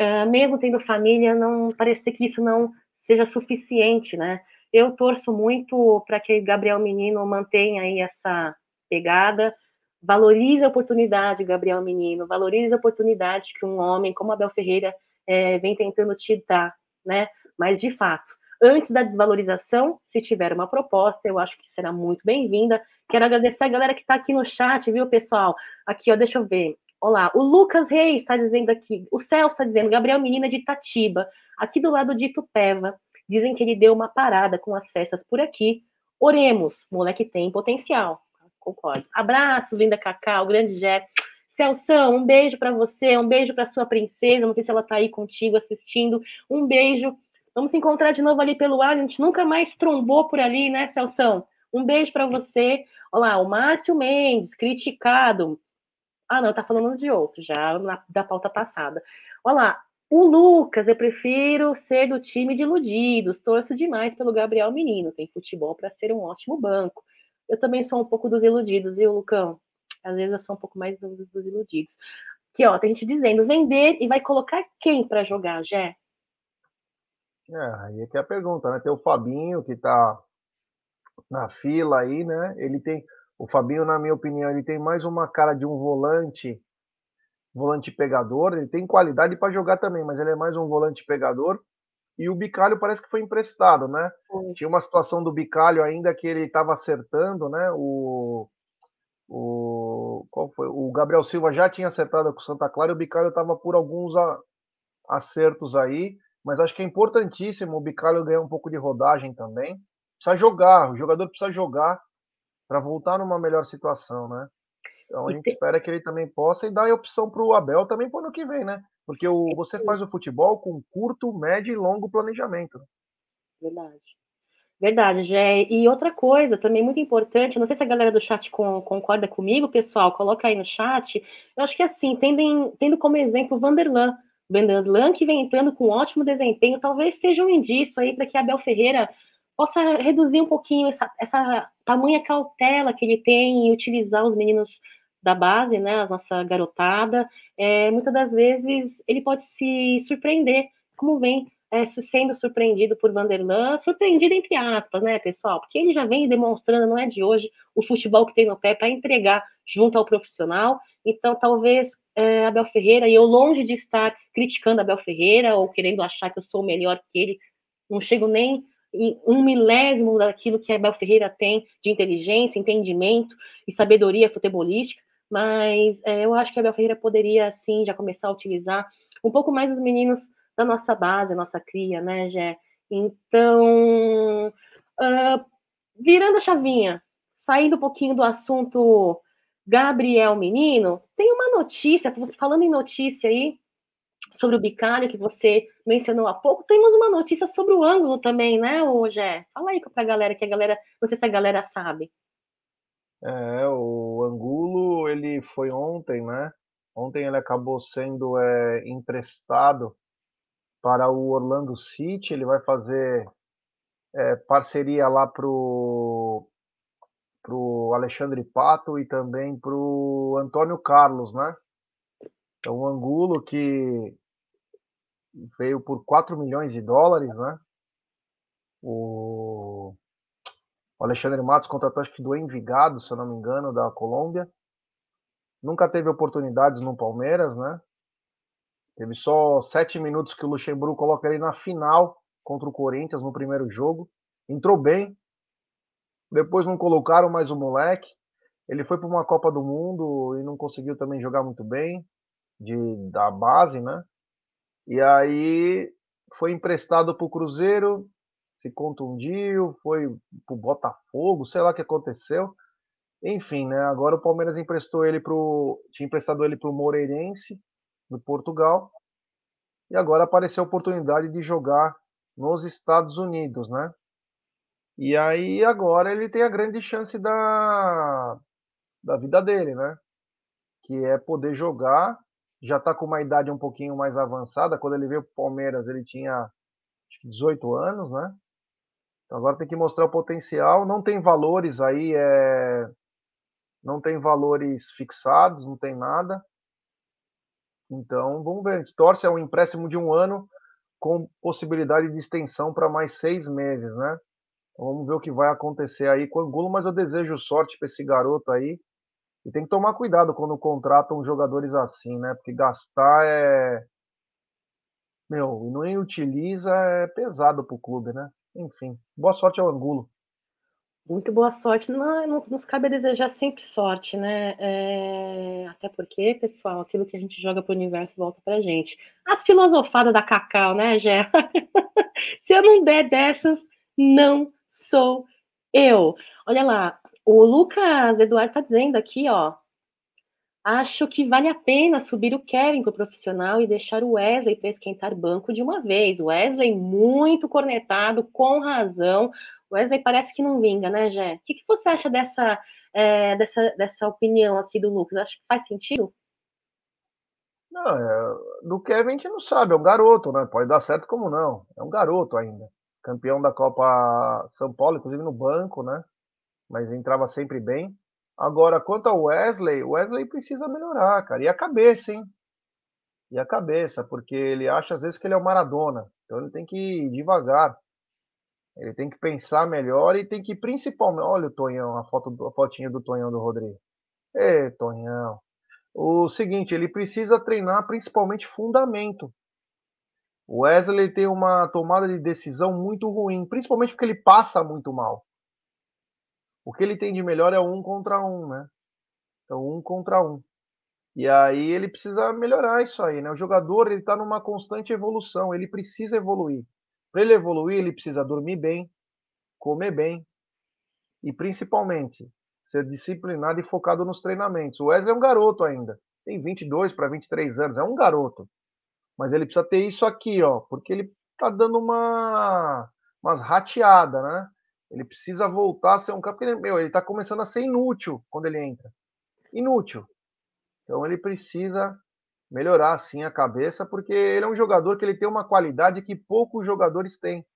uh, mesmo tendo família, não parecer que isso não seja suficiente, né? Eu torço muito para que Gabriel Menino mantenha aí essa pegada, valorize a oportunidade, Gabriel Menino, valorize a oportunidade que um homem como Abel Ferreira é, vem tentando te dar, né? Mas, de fato, antes da desvalorização, se tiver uma proposta, eu acho que será muito bem-vinda. Quero agradecer a galera que está aqui no chat, viu, pessoal? Aqui, ó, deixa eu ver. Olá, o Lucas Reis está dizendo aqui, o Celso está dizendo, Gabriel Menina de Itatiba, aqui do lado de Itupeva. Dizem que ele deu uma parada com as festas por aqui. Oremos, moleque tem potencial concordo. Abraço, linda Cacau, grande Jé. Celção, um beijo para você, um beijo para sua princesa. Não sei se ela está aí contigo assistindo. Um beijo. Vamos se encontrar de novo ali pelo ar. A gente nunca mais trombou por ali, né, Celção? Um beijo para você. Olá, o Márcio Mendes, criticado. Ah, não, tá falando de outro já, na, da pauta passada. Olá, o Lucas, eu prefiro ser do time de iludidos. Torço demais pelo Gabriel Menino. Tem futebol para ser um ótimo banco eu também sou um pouco dos iludidos, viu, Lucão? Às vezes eu sou um pouco mais dos, dos iludidos. Aqui, ó, tem gente dizendo, vender e vai colocar quem para jogar, Jé? É, aí é que é a pergunta, né? Tem o Fabinho que tá na fila aí, né? Ele tem. O Fabinho, na minha opinião, ele tem mais uma cara de um volante, volante pegador. Ele tem qualidade para jogar também, mas ele é mais um volante pegador. E o Bicalho parece que foi emprestado, né? Tinha uma situação do Bicalho ainda que ele estava acertando, né? O, o, qual foi? o Gabriel Silva já tinha acertado com o Santa Clara e o Bicalho estava por alguns a, acertos aí. Mas acho que é importantíssimo o Bicalho ganhar um pouco de rodagem também. Precisa jogar, o jogador precisa jogar para voltar numa melhor situação, né? Então a gente espera que ele também possa e dar a opção para o Abel também para o ano que vem, né? Porque o, você faz o futebol com curto, médio e longo planejamento. Verdade. Verdade, Gé. E outra coisa também muito importante, não sei se a galera do chat com, concorda comigo, pessoal, coloca aí no chat. Eu acho que assim, tendo, tendo como exemplo o Vanderlan. Vanderlan que vem entrando com ótimo desempenho, talvez seja um indício aí para que Abel Ferreira possa reduzir um pouquinho essa, essa tamanha cautela que ele tem em utilizar os meninos da base, né, a nossa garotada, é, muitas das vezes ele pode se surpreender, como vem é, sendo surpreendido por Vanderlan, surpreendido entre aspas, né, pessoal? Porque ele já vem demonstrando, não é de hoje, o futebol que tem no pé para entregar junto ao profissional. Então, talvez é, Abel Ferreira, e eu longe de estar criticando Abel Ferreira ou querendo achar que eu sou melhor que ele, não chego nem em um milésimo daquilo que Abel Ferreira tem de inteligência, entendimento e sabedoria futebolística, mas é, eu acho que a Abel Ferreira poderia, sim, já começar a utilizar um pouco mais os meninos da nossa base, nossa cria, né, Gé? Então, uh, virando a chavinha, saindo um pouquinho do assunto Gabriel Menino, tem uma notícia, falando em notícia aí, sobre o bicalho que você mencionou há pouco, temos uma notícia sobre o ângulo também, né, Gé? Fala aí para a galera, que a galera, não sei se a galera sabe. É, o Angulo, ele foi ontem, né? Ontem ele acabou sendo é, emprestado para o Orlando City. Ele vai fazer é, parceria lá pro pro Alexandre Pato e também pro Antônio Carlos, né? Então o Angulo que veio por 4 milhões de dólares, né? O o Alexandre Matos contratou acho que do Envigado, se eu não me engano, da Colômbia. Nunca teve oportunidades no Palmeiras, né? Teve só sete minutos que o Luxemburgo coloca ele na final contra o Corinthians no primeiro jogo. Entrou bem. Depois não colocaram mais o moleque. Ele foi para uma Copa do Mundo e não conseguiu também jogar muito bem de da base, né? E aí foi emprestado para o Cruzeiro, se contundiu, foi pro Botafogo, sei lá o que aconteceu. Enfim, né? Agora o Palmeiras emprestou ele pro. Tinha emprestado ele pro Moreirense, do Portugal. E agora apareceu a oportunidade de jogar nos Estados Unidos, né? E aí agora ele tem a grande chance da, da vida dele, né? Que é poder jogar. Já está com uma idade um pouquinho mais avançada. Quando ele veio para o Palmeiras, ele tinha 18 anos, né? Então agora tem que mostrar o potencial. Não tem valores aí, é... não tem valores fixados, não tem nada. Então vamos ver. A gente torce é um empréstimo de um ano com possibilidade de extensão para mais seis meses, né? Então, vamos ver o que vai acontecer aí com o Angulo, mas eu desejo sorte para esse garoto aí. E tem que tomar cuidado quando contratam jogadores assim, né? Porque gastar é. Meu, e não utiliza é pesado para o clube, né? Enfim, boa sorte ao Angulo. Muito boa sorte. Não, não nos cabe desejar sempre sorte, né? É... Até porque, pessoal, aquilo que a gente joga para o universo volta para gente. As filosofadas da Cacau, né, Gé? Se eu não der dessas, não sou eu. Olha lá, o Lucas Eduardo está dizendo aqui, ó. Acho que vale a pena subir o Kevin para o profissional e deixar o Wesley para esquentar banco de uma vez. Wesley muito cornetado, com razão. Wesley parece que não vinga, né, Jé? O que, que você acha dessa, é, dessa, dessa opinião aqui do Lucas? Acho que faz sentido? Não, é, do Kevin a gente não sabe, é um garoto, né? Pode dar certo como não. É um garoto ainda. Campeão da Copa São Paulo, inclusive no banco, né? Mas entrava sempre bem. Agora, quanto ao Wesley, o Wesley precisa melhorar, cara. E a cabeça, hein? E a cabeça, porque ele acha às vezes que ele é o Maradona. Então ele tem que ir devagar. Ele tem que pensar melhor e tem que principalmente. Olha o Tonhão, a, foto, a fotinha do Tonhão do Rodrigo. Ê, Tonhão. O seguinte, ele precisa treinar principalmente fundamento. O Wesley tem uma tomada de decisão muito ruim, principalmente porque ele passa muito mal. O que ele tem de melhor é um contra um, né? Então, um contra um. E aí ele precisa melhorar isso aí, né? O jogador ele está numa constante evolução, ele precisa evoluir. Para ele evoluir, ele precisa dormir bem, comer bem e principalmente ser disciplinado e focado nos treinamentos. O Wesley é um garoto ainda, tem 22 para 23 anos, é um garoto. Mas ele precisa ter isso aqui, ó, porque ele tá dando uma umas rateadas, né? Ele precisa voltar a ser um cara. Porque, meu, ele está começando a ser inútil quando ele entra. Inútil. Então ele precisa melhorar assim a cabeça, porque ele é um jogador que ele tem uma qualidade que poucos jogadores têm,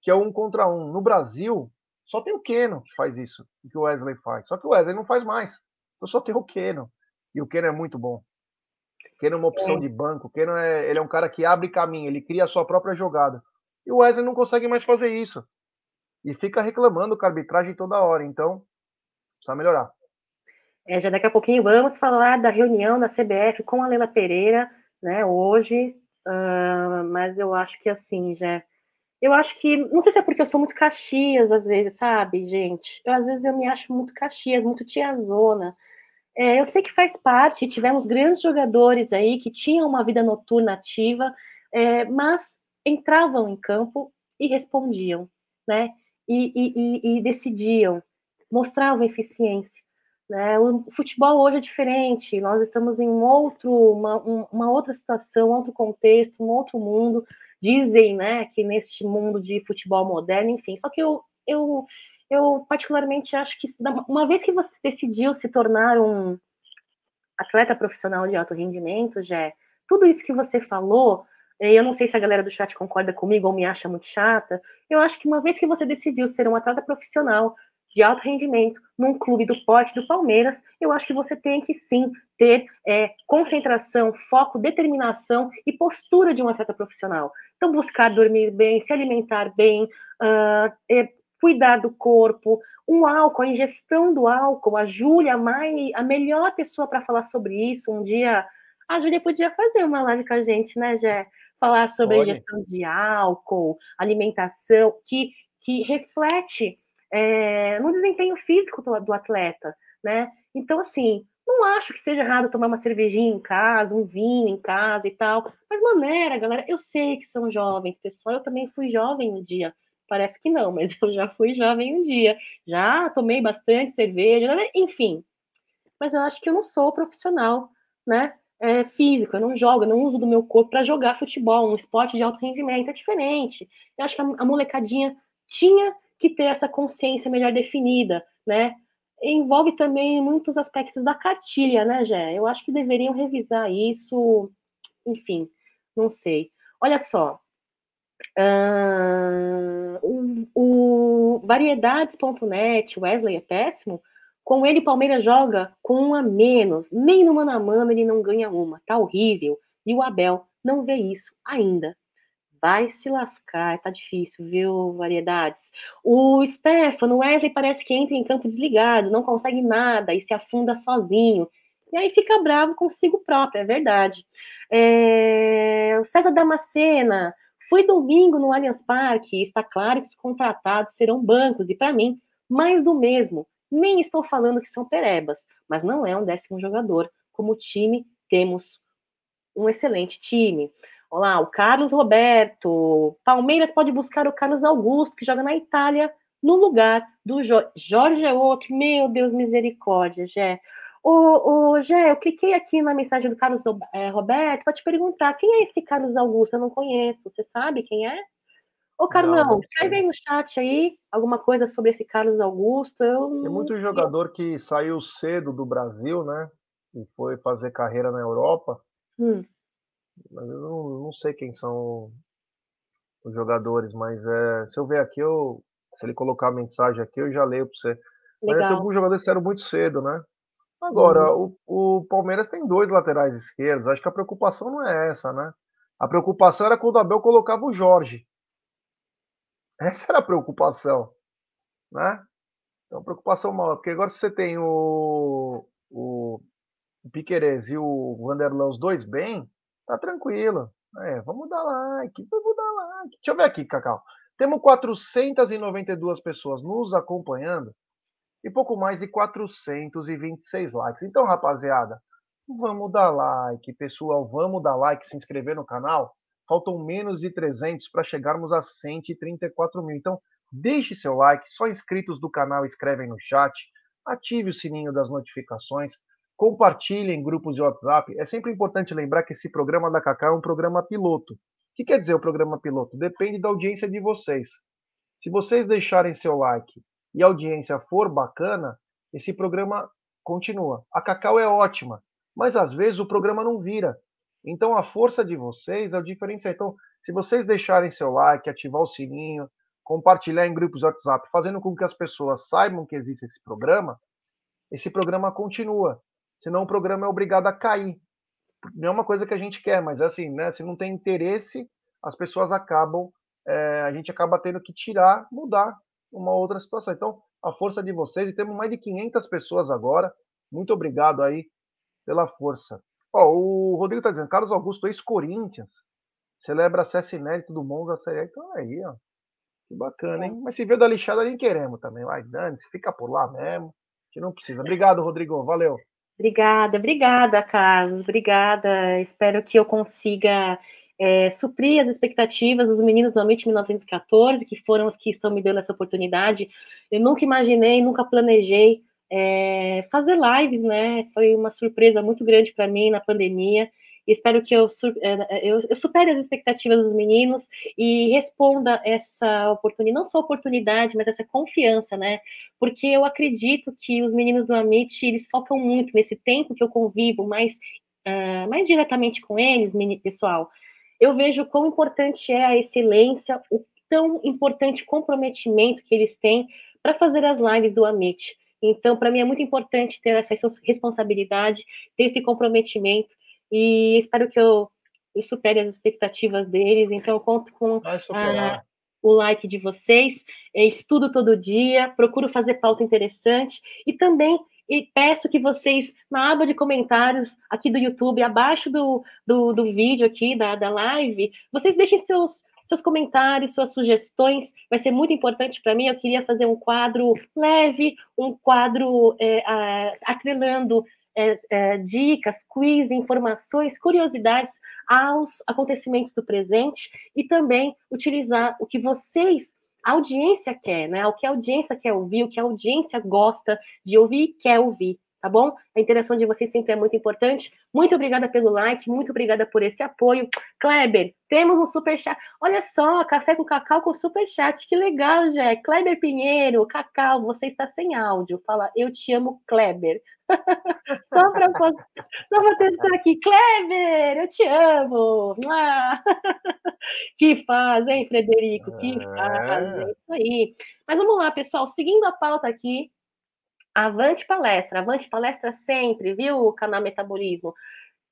que é um contra um. No Brasil, só tem o Keno que faz isso, que o Wesley faz. Só que o Wesley não faz mais. Então só tem o Keno. E o Keno é muito bom. O Keno é uma opção é. de banco. O Keno é, ele é um cara que abre caminho, ele cria a sua própria jogada. E o Wesley não consegue mais fazer isso e fica reclamando com a arbitragem toda hora. Então, precisa melhorar. É, já daqui a pouquinho vamos falar da reunião da CBF com a Leila Pereira, né, hoje, uh, mas eu acho que assim, já. Eu acho que, não sei se é porque eu sou muito Caxias às vezes, sabe, gente? Eu, às vezes eu me acho muito Caxias, muito tiazona. É, eu sei que faz parte, tivemos grandes jogadores aí que tinham uma vida noturna ativa, é, mas entravam em campo e respondiam, né? E, e, e decidiam, mostravam eficiência. Né? O futebol hoje é diferente, nós estamos em um outro, uma, uma outra situação, outro contexto, um outro mundo. Dizem né, que neste mundo de futebol moderno, enfim. Só que eu, eu, eu particularmente acho que uma vez que você decidiu se tornar um atleta profissional de alto rendimento, já tudo isso que você falou eu não sei se a galera do chat concorda comigo ou me acha muito chata. Eu acho que uma vez que você decidiu ser um atleta profissional de alto rendimento num clube do porte do Palmeiras, eu acho que você tem que sim ter é, concentração, foco, determinação e postura de um atleta profissional. Então, buscar dormir bem, se alimentar bem, uh, é, cuidar do corpo, um álcool, a ingestão do álcool. A Júlia, a, a melhor pessoa para falar sobre isso. Um dia, a Júlia podia fazer uma live com a gente, né, Jé? Falar sobre gestão de álcool, alimentação, que, que reflete é, no desempenho físico do, do atleta, né? Então, assim, não acho que seja errado tomar uma cervejinha em casa, um vinho em casa e tal, mas maneira, galera, eu sei que são jovens, pessoal, eu também fui jovem um dia, parece que não, mas eu já fui jovem um dia, já tomei bastante cerveja, né? enfim, mas eu acho que eu não sou profissional, né? É, físico, eu não jogo, eu não uso do meu corpo para jogar futebol, um esporte de alto rendimento, é diferente. Eu acho que a, a molecadinha tinha que ter essa consciência melhor definida, né? Envolve também muitos aspectos da cartilha, né, Gé? Eu acho que deveriam revisar isso, enfim, não sei. Olha só, uh, o, o Variedades.net, Wesley é péssimo, com ele, Palmeiras joga com um a menos. Nem no mano a mano ele não ganha uma. Tá horrível. E o Abel não vê isso ainda. Vai se lascar, tá difícil, viu, variedades? O Stefano, Wesley parece que entra em campo desligado, não consegue nada e se afunda sozinho. E aí fica bravo consigo próprio, é verdade. É... O César Damascena, foi domingo no Allianz Parque, está claro que os contratados serão bancos, e para mim, mais do mesmo. Nem estou falando que são perebas, mas não é um décimo jogador. Como time, temos um excelente time. Olá, o Carlos Roberto. Palmeiras pode buscar o Carlos Augusto, que joga na Itália, no lugar do Jorge. Jorge é outro. Meu Deus, misericórdia, Gé. Ô, ô, Gé, eu cliquei aqui na mensagem do Carlos é, Roberto para te perguntar quem é esse Carlos Augusto? Eu não conheço. Você sabe quem é? Ô, Carlão, escreve aí no chat aí alguma coisa sobre esse Carlos Augusto. Eu Tem muito jogador que saiu cedo do Brasil, né? E foi fazer carreira na Europa. Hum. Mas eu não, não sei quem são os jogadores, mas é, se eu ver aqui, eu, se ele colocar a mensagem aqui, eu já leio para você. Legal. Mas tem alguns jogadores que saíram muito cedo, né? Agora, hum. o, o Palmeiras tem dois laterais esquerdos. Acho que a preocupação não é essa, né? A preocupação era quando o Abel colocava o Jorge. Essa era a preocupação, né? Então, preocupação maior, porque agora você tem o, o, Piquerez e o Vanderlan, os dois bem, tá tranquilo. É, vamos dar like, vamos dar like. Deixa eu ver aqui, Cacau. Temos 492 pessoas nos acompanhando e pouco mais de 426 likes. Então, rapaziada, vamos dar like, pessoal, vamos dar like, se inscrever no canal Faltam menos de 300 para chegarmos a 134 mil. Então, deixe seu like. Só inscritos do canal escrevem no chat. Ative o sininho das notificações. Compartilhe em grupos de WhatsApp. É sempre importante lembrar que esse programa da Cacá é um programa piloto. O que quer dizer o programa piloto? Depende da audiência de vocês. Se vocês deixarem seu like e a audiência for bacana, esse programa continua. A Cacau é ótima, mas às vezes o programa não vira. Então a força de vocês é o diferencial. Então, se vocês deixarem seu like, ativar o sininho, compartilhar em grupos WhatsApp, fazendo com que as pessoas saibam que existe esse programa, esse programa continua. Senão o programa é obrigado a cair. Não é uma coisa que a gente quer, mas assim, né? Se não tem interesse, as pessoas acabam, é, a gente acaba tendo que tirar, mudar uma outra situação. Então, a força de vocês, e temos mais de 500 pessoas agora. Muito obrigado aí pela força. Ó, o Rodrigo tá dizendo, Carlos Augusto, ex-Corinthians, celebra acesso inédito do Monza Série Então aí, ó. Que bacana, hein? Mas se veio da lixada, nem queremos também. Vai, Dani, se fica por lá mesmo. Que não precisa. Obrigado, Rodrigo. Valeu. Obrigada, obrigada, Carlos. Obrigada. Espero que eu consiga é, suprir as expectativas dos meninos do Amit 1914, que foram os que estão me dando essa oportunidade. Eu nunca imaginei, nunca planejei é, fazer lives, né? Foi uma surpresa muito grande para mim na pandemia. Espero que eu, é, eu, eu, supere as expectativas dos meninos e responda essa oportunidade, não só oportunidade, mas essa confiança, né? Porque eu acredito que os meninos do Amit, eles focam muito nesse tempo que eu convivo mais, uh, mais diretamente com eles, pessoal. Eu vejo quão importante é a excelência, o tão importante comprometimento que eles têm para fazer as lives do Amit. Então, para mim é muito importante ter essa responsabilidade, ter esse comprometimento e espero que eu, eu supere as expectativas deles. Então, eu conto com a, o like de vocês, estudo todo dia, procuro fazer pauta interessante e também e peço que vocês, na aba de comentários aqui do YouTube, abaixo do, do, do vídeo aqui, da, da live, vocês deixem seus, seus comentários, suas sugestões, vai ser muito importante para mim. Eu queria fazer um quadro leve, um quadro é, a, atrelando é, é, dicas, quiz, informações, curiosidades aos acontecimentos do presente e também utilizar o que vocês, a audiência quer, né? O que a audiência quer ouvir, o que a audiência gosta de ouvir e quer ouvir, tá bom? A interação de vocês sempre é muito importante. Muito obrigada pelo like, muito obrigada por esse apoio. Kleber, temos um super chat. Olha só, café com cacau com super chat, que legal, Jé. Kleber Pinheiro, Cacau, você está sem áudio. Fala, eu te amo, Kleber. só para só para testar aqui, Kleber, eu te amo. que faz, hein, Frederico? Que faz, é isso aí. Mas vamos lá, pessoal, seguindo a pauta aqui, Avante palestra, avante palestra sempre, viu, canal Metabolismo?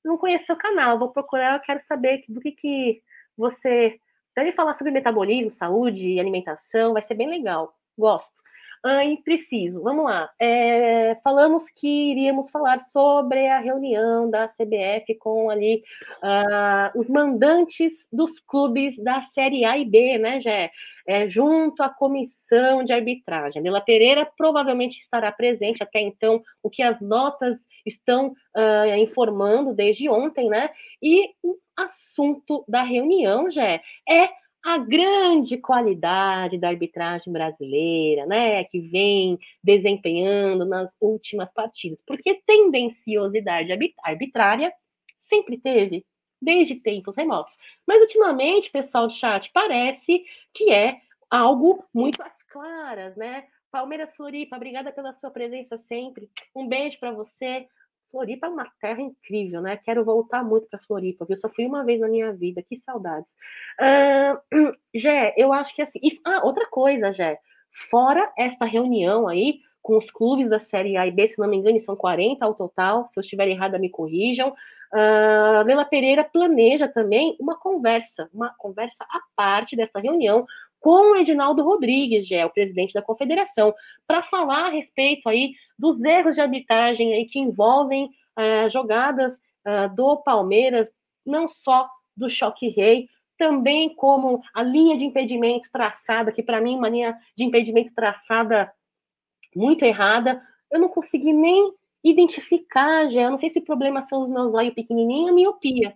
Não conheço seu canal, vou procurar, eu quero saber do que, que você deve falar sobre metabolismo, saúde e alimentação, vai ser bem legal. Gosto. Ah, e preciso, vamos lá. É, falamos que iríamos falar sobre a reunião da CBF com ali uh, os mandantes dos clubes da Série A e B, né, Jé? É, junto à comissão de arbitragem. A Nela Pereira provavelmente estará presente até então, o que as notas estão uh, informando desde ontem, né? E o assunto da reunião, Jé, é a grande qualidade da arbitragem brasileira, né, que vem desempenhando nas últimas partidas, porque tendenciosidade arbitrária sempre teve, desde tempos remotos. Mas ultimamente, pessoal do chat, parece que é algo muito às claras, né? Palmeiras Floripa, obrigada pela sua presença sempre. Um beijo para você. Floripa é uma terra incrível, né? Quero voltar muito para Floripa, viu? Só fui uma vez na minha vida, que saudades. Uh, Gé, eu acho que assim. E, ah, outra coisa, Gé. Fora esta reunião aí com os clubes da Série A e B, se não me engano, são 40 ao total. Se eu estiver errada, me corrijam. Uh, Lela Pereira planeja também uma conversa, uma conversa à parte dessa reunião com o Edinaldo Rodrigues, é o presidente da confederação, para falar a respeito aí dos erros de arbitragem aí que envolvem uh, jogadas uh, do Palmeiras, não só do choque rei, também como a linha de impedimento traçada, que para mim é uma linha de impedimento traçada muito errada, eu não consegui nem identificar, já, eu não sei se o problema são os meus olhos pequenininhos, a miopia.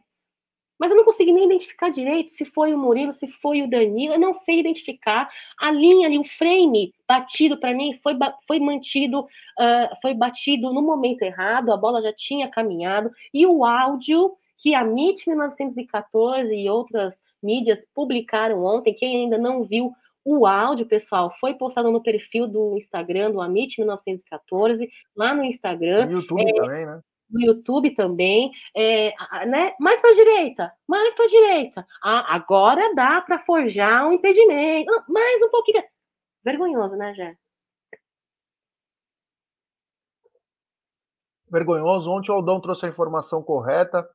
Mas eu não consegui nem identificar direito se foi o Murilo, se foi o Danilo, eu não sei identificar. A linha ali, o frame batido para mim foi, foi mantido, uh, foi batido no momento errado, a bola já tinha caminhado, e o áudio que a MIT 1914 e outras mídias publicaram ontem, quem ainda não viu o áudio, pessoal, foi postado no perfil do Instagram, do Amit 1914, lá no Instagram. No YouTube é, também, né? No YouTube também, é, né? Mais para a direita, mais para a direita. Ah, agora dá para forjar um impedimento. Ah, mais um pouquinho. Vergonhoso, né, Jé? Vergonhoso. Ontem o Aldão trouxe a informação correta.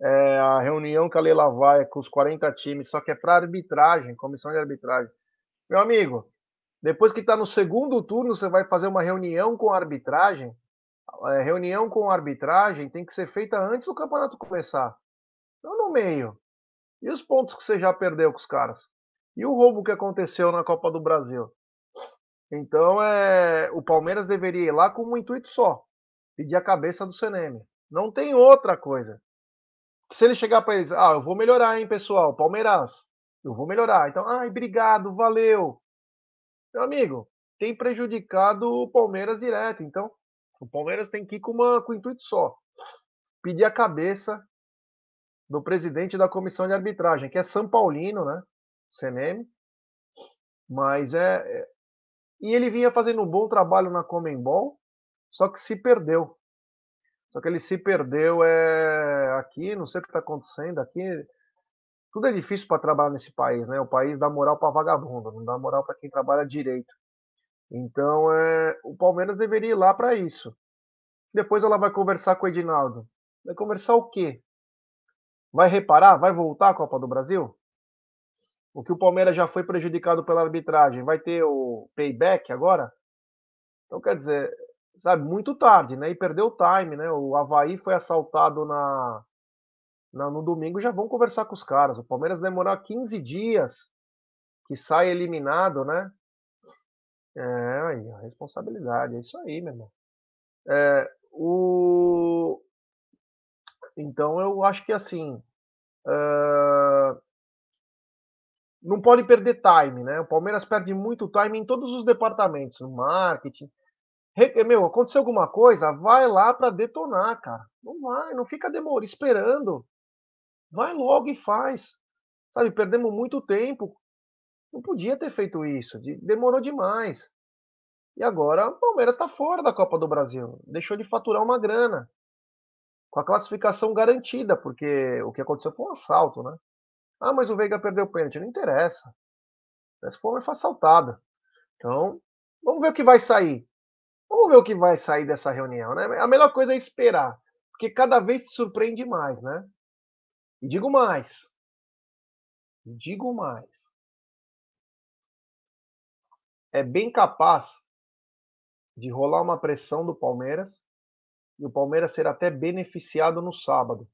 É, a reunião que a Leila vai com os 40 times, só que é para arbitragem, comissão de arbitragem. Meu amigo, depois que está no segundo turno, você vai fazer uma reunião com a arbitragem é, reunião com arbitragem tem que ser feita antes do campeonato começar, não no meio. E os pontos que você já perdeu com os caras? E o roubo que aconteceu na Copa do Brasil? Então, é, o Palmeiras deveria ir lá com um intuito só: pedir a cabeça do CNM. Não tem outra coisa. Se ele chegar para eles, ah, eu vou melhorar, hein, pessoal, Palmeiras, eu vou melhorar. Então, ai, obrigado, valeu. Meu amigo, tem prejudicado o Palmeiras direto. Então, o Palmeiras tem que ir com, uma, com um intuito só: pedir a cabeça do presidente da comissão de arbitragem, que é São Paulino, né? CNM. Mas é, é. E ele vinha fazendo um bom trabalho na Comembol, só que se perdeu. Só que ele se perdeu é, aqui, não sei o que está acontecendo aqui. Tudo é difícil para trabalhar nesse país, né? O país dá moral para vagabundo, não dá moral para quem trabalha direito. Então, é, o Palmeiras deveria ir lá para isso. Depois ela vai conversar com o Edinaldo. Vai conversar o quê? Vai reparar? Vai voltar à Copa do Brasil? O que o Palmeiras já foi prejudicado pela arbitragem, vai ter o payback agora? Então, quer dizer, sabe, muito tarde, né? E perdeu o time, né? O Havaí foi assaltado na, na, no domingo, já vão conversar com os caras. O Palmeiras demorar 15 dias que sai eliminado, né? É, aí, a responsabilidade, é isso aí, meu irmão. É, o... Então eu acho que assim. Uh... Não pode perder time, né? O Palmeiras perde muito time em todos os departamentos, no marketing. Meu, aconteceu alguma coisa, vai lá para detonar, cara. Não vai, não fica demorando, esperando. Vai logo e faz. Sabe, perdemos muito tempo. Não podia ter feito isso. Demorou demais. E agora o Palmeiras está fora da Copa do Brasil. Deixou de faturar uma grana. Com a classificação garantida, porque o que aconteceu foi um assalto, né? Ah, mas o Veiga perdeu o pênalti. Não interessa. Essa forma foi assaltada. Então, vamos ver o que vai sair. Vamos ver o que vai sair dessa reunião, né? A melhor coisa é esperar. Porque cada vez se surpreende mais, né? E digo mais. Digo mais. É bem capaz de rolar uma pressão do Palmeiras e o Palmeiras ser até beneficiado no sábado.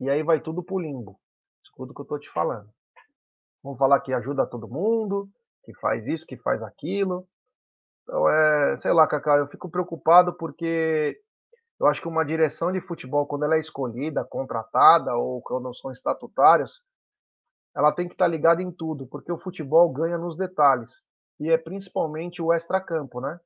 E aí vai tudo pro limbo. Escuta o que eu tô te falando. Vamos falar que ajuda todo mundo, que faz isso, que faz aquilo. Então é, sei lá, Cacá, eu fico preocupado porque eu acho que uma direção de futebol, quando ela é escolhida, contratada ou quando são estatutários, ela tem que estar ligada em tudo, porque o futebol ganha nos detalhes e é principalmente o extracampo, né?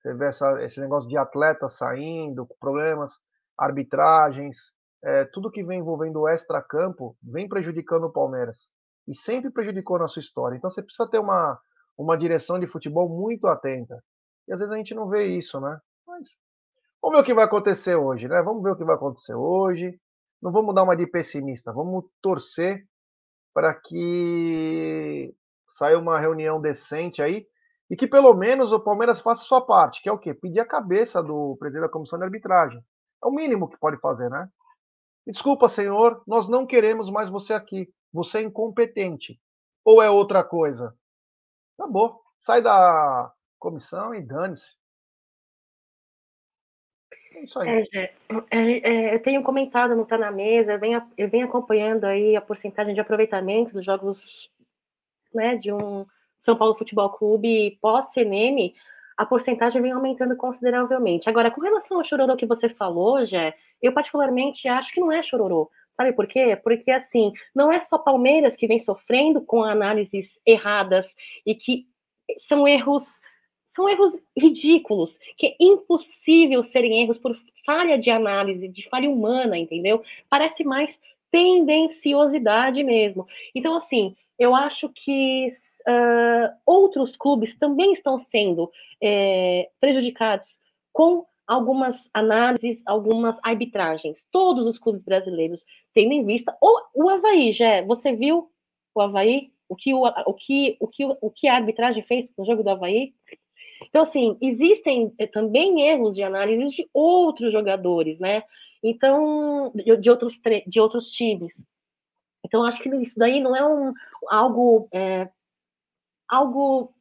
Você vê essa, esse negócio de atleta saindo, problemas, arbitragens, é, tudo que vem envolvendo o extracampo vem prejudicando o Palmeiras. E sempre prejudicou na sua história. Então você precisa ter uma, uma direção de futebol muito atenta. E às vezes a gente não vê isso, né? Mas vamos ver o que vai acontecer hoje, né? Vamos ver o que vai acontecer hoje. Não vamos dar uma de pessimista, vamos torcer para que saia uma reunião decente aí e que pelo menos o Palmeiras faça sua parte, que é o quê? Pedir a cabeça do presidente da comissão de arbitragem. É o mínimo que pode fazer, né? Desculpa, senhor, nós não queremos mais você aqui. Você é incompetente. Ou é outra coisa? Acabou. Sai da comissão e dane-se. É isso aí. É, é, é, eu tenho comentado no Tá na Mesa, eu venho, eu venho acompanhando aí a porcentagem de aproveitamento dos jogos né, de um São Paulo Futebol Clube pós-CNM, a porcentagem vem aumentando consideravelmente. Agora, com relação ao chororô que você falou, Jé, eu particularmente acho que não é chororô. Sabe por quê? Porque, assim, não é só Palmeiras que vem sofrendo com análises erradas e que são erros são erros ridículos, que é impossível serem erros por falha de análise, de falha humana, entendeu? Parece mais tendenciosidade mesmo. Então, assim, eu acho que uh, outros clubes também estão sendo é, prejudicados com algumas análises, algumas arbitragens. Todos os clubes brasileiros tendo em vista. O, o Havaí, já você viu o Havaí? O que, o, o, que, o, que, o que a arbitragem fez no jogo do Havaí? Então, assim, existem eh, também erros de análise de outros jogadores, né? Então, de, outros, de outros times. Então, acho que isso daí não é um, algo, é, algo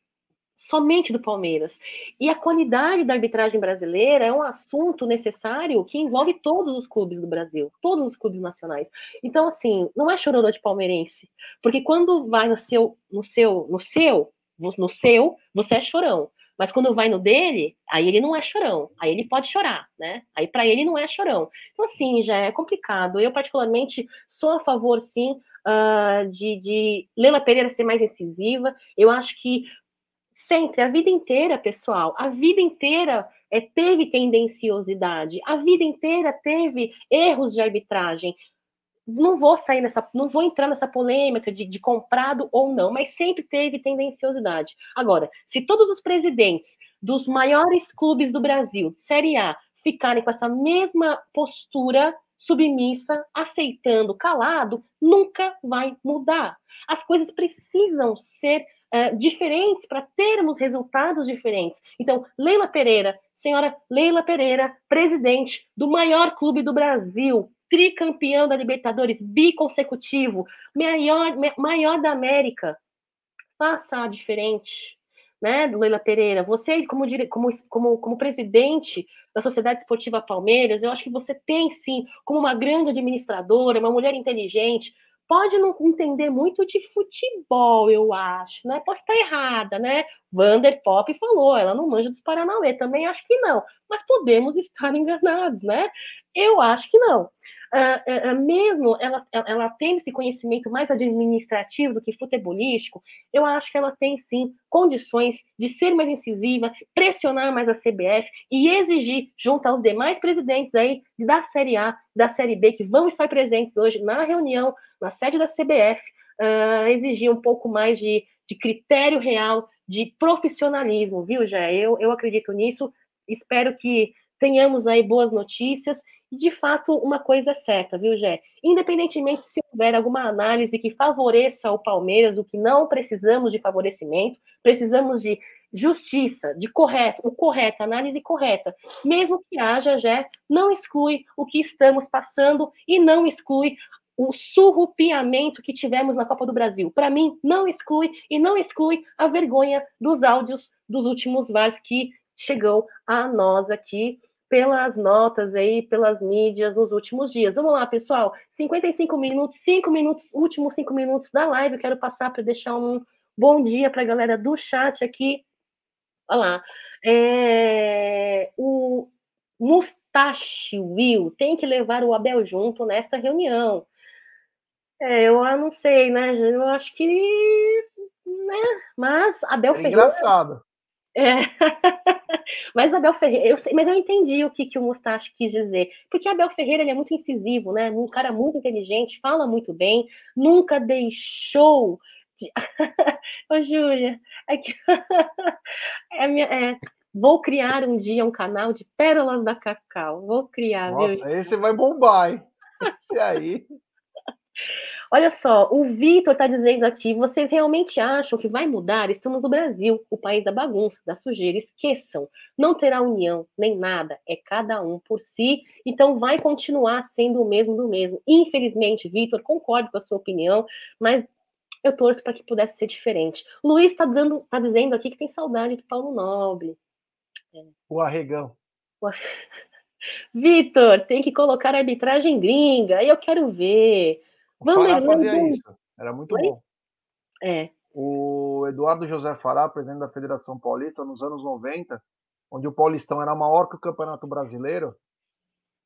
somente do Palmeiras. E a qualidade da arbitragem brasileira é um assunto necessário que envolve todos os clubes do Brasil, todos os clubes nacionais. Então, assim, não é chororô de palmeirense, porque quando vai no seu, no seu, no seu, no seu, você é chorão. Mas quando vai no dele, aí ele não é chorão. Aí ele pode chorar, né? Aí para ele não é chorão. Então, assim, já é complicado. Eu, particularmente, sou a favor, sim, uh, de, de Leila Pereira ser mais incisiva. Eu acho que sempre, a vida inteira, pessoal, a vida inteira é, teve tendenciosidade, a vida inteira teve erros de arbitragem. Não vou sair nessa, não vou entrar nessa polêmica de, de comprado ou não, mas sempre teve tendenciosidade. Agora, se todos os presidentes dos maiores clubes do Brasil, Série A, ficarem com essa mesma postura submissa, aceitando calado, nunca vai mudar. As coisas precisam ser é, diferentes para termos resultados diferentes. Então, Leila Pereira, senhora Leila Pereira, presidente do maior clube do Brasil, tricampeão da Libertadores, biconsecutivo, maior, maior da América. Faça diferente, né, Leila Pereira? Você, como, como, como, como presidente da Sociedade Esportiva Palmeiras, eu acho que você tem sim, como uma grande administradora, uma mulher inteligente, pode não entender muito de futebol, eu acho, né? Posso estar errada, né? Vander Pop falou, ela não manja dos Paranauê, também acho que não, mas podemos estar enganados, né? Eu acho que não. Uh, uh, mesmo ela, ela tendo esse conhecimento mais administrativo do que futebolístico, eu acho que ela tem sim condições de ser mais incisiva, pressionar mais a CBF e exigir, junto aos demais presidentes aí da Série A, da Série B, que vão estar presentes hoje na reunião, na sede da CBF, uh, exigir um pouco mais de, de critério real, de profissionalismo, viu, Jé? Eu, eu acredito nisso, espero que tenhamos aí boas notícias de fato, uma coisa é certa, viu, Jé? Independentemente se houver alguma análise que favoreça o Palmeiras, o que não precisamos de favorecimento, precisamos de justiça, de correto, o correto, análise correta. Mesmo que haja, Jé, não exclui o que estamos passando e não exclui o surrupiamento que tivemos na Copa do Brasil. Para mim, não exclui e não exclui a vergonha dos áudios dos últimos VARs que chegou a nós aqui pelas notas aí, pelas mídias nos últimos dias. Vamos lá, pessoal. 55 minutos, 5 minutos, últimos 5 minutos da live. Eu quero passar para deixar um bom dia para a galera do chat aqui. Olha lá. É... O Mustache Will tem que levar o Abel junto nesta reunião. É, eu não sei, né? Eu acho que. Né? Mas Abel é Ferreira. Engraçado. É. mas Abel Ferreira, eu sei, mas eu entendi o que, que o Mustache quis dizer. Porque Abel Ferreira ele é muito incisivo, né? Um cara muito inteligente, fala muito bem, nunca deixou de. Ô, Júlia, aqui... é minha, é... vou criar um dia um canal de pérolas da Cacau. Vou criar. Nossa, viu? esse vai bombar, hein? Esse aí. Olha só, o Vitor está dizendo aqui: vocês realmente acham que vai mudar? Estamos no Brasil, o país da bagunça, da sujeira. Esqueçam, não terá união nem nada, é cada um por si, então vai continuar sendo o mesmo do mesmo. Infelizmente, Vitor, concordo com a sua opinião, mas eu torço para que pudesse ser diferente. Luiz está tá dizendo aqui que tem saudade do Paulo Nobre. O arregão. O... Vitor, tem que colocar arbitragem gringa, eu quero ver. Fará fazia isso, era muito Oi? bom. É. O Eduardo José Fará, presidente da Federação Paulista, nos anos 90, onde o Paulistão era maior que o Campeonato Brasileiro,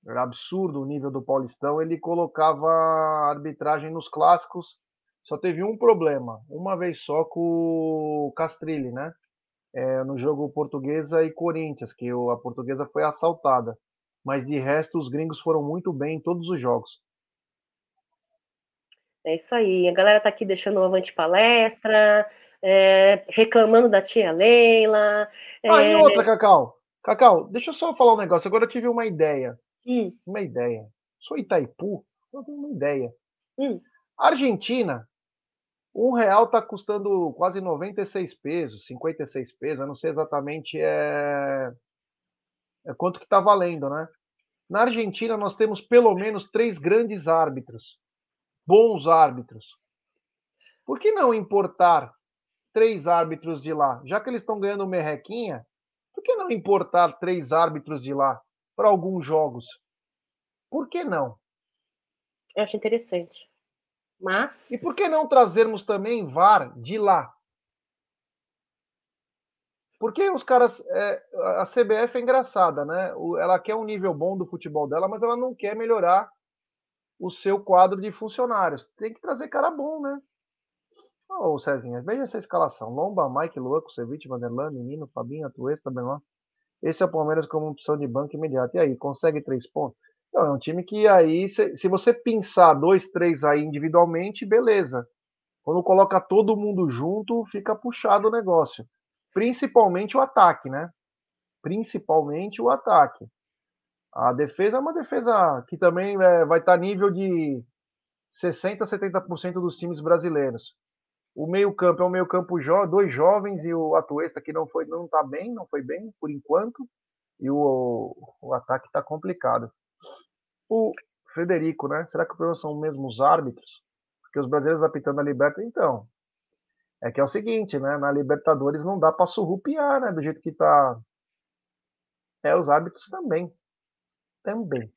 era absurdo o nível do Paulistão, ele colocava arbitragem nos clássicos. Só teve um problema, uma vez só com o Castrilli, né? É, no jogo Portuguesa e Corinthians, que a Portuguesa foi assaltada. Mas de resto, os gringos foram muito bem em todos os jogos. É isso aí. A galera tá aqui deixando o avante palestra, é, reclamando da tia Leila. Ah, é... e outra, Cacau. Cacau, deixa eu só falar um negócio. Agora eu tive uma ideia. Hum. Uma ideia. Sou Itaipu, eu tenho uma ideia. Hum. Argentina, um real está custando quase 96 pesos, 56 pesos. Eu não sei exatamente é... é quanto que está valendo, né? Na Argentina, nós temos pelo menos três grandes árbitros bons árbitros. Por que não importar três árbitros de lá? Já que eles estão ganhando merrequinha, por que não importar três árbitros de lá para alguns jogos? Por que não? Eu acho interessante. Mas. E por que não trazermos também VAR de lá? Porque os caras. É, a CBF é engraçada, né? Ela quer um nível bom do futebol dela, mas ela não quer melhorar o seu quadro de funcionários. Tem que trazer cara bom, né? Ô, oh, Cezinha, veja essa escalação. Lomba, Mike, Lua, Kusevich, Vanderlan, Menino, Fabinho, Atuesta, Benoit. Esse é o Palmeiras como opção de banco imediata. E aí, consegue três pontos? Não, é um time que aí, se, se você pensar dois, três aí individualmente, beleza. Quando coloca todo mundo junto, fica puxado o negócio. Principalmente o ataque, né? Principalmente o ataque. A defesa é uma defesa que também é, vai estar nível de 60%, 70% dos times brasileiros. O meio-campo é um meio-campo jo dois jovens e o Atuesta que não foi, não está bem, não foi bem por enquanto. E o, o ataque está complicado. O Frederico, né? Será que o problema são os mesmos árbitros? Porque os brasileiros apitando a Libertadores, então. É que é o seguinte, né? Na Libertadores não dá para surrupiar, né? Do jeito que tá. É, os árbitros também também.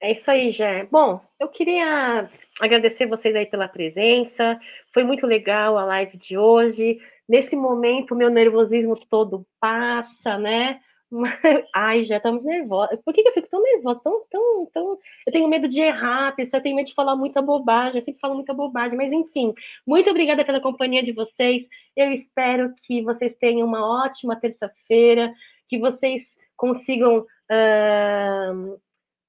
É isso aí, Jé. Bom, eu queria agradecer vocês aí pela presença. Foi muito legal a live de hoje. Nesse momento, meu nervosismo todo passa, né? Ai, já estamos nervosa. Por que, que eu fico tão nervosa? Tão, tão, tão... Eu tenho medo de errar, pessoal, eu tenho medo de falar muita bobagem, eu sempre falo muita bobagem, mas enfim, muito obrigada pela companhia de vocês. Eu espero que vocês tenham uma ótima terça-feira, que vocês consigam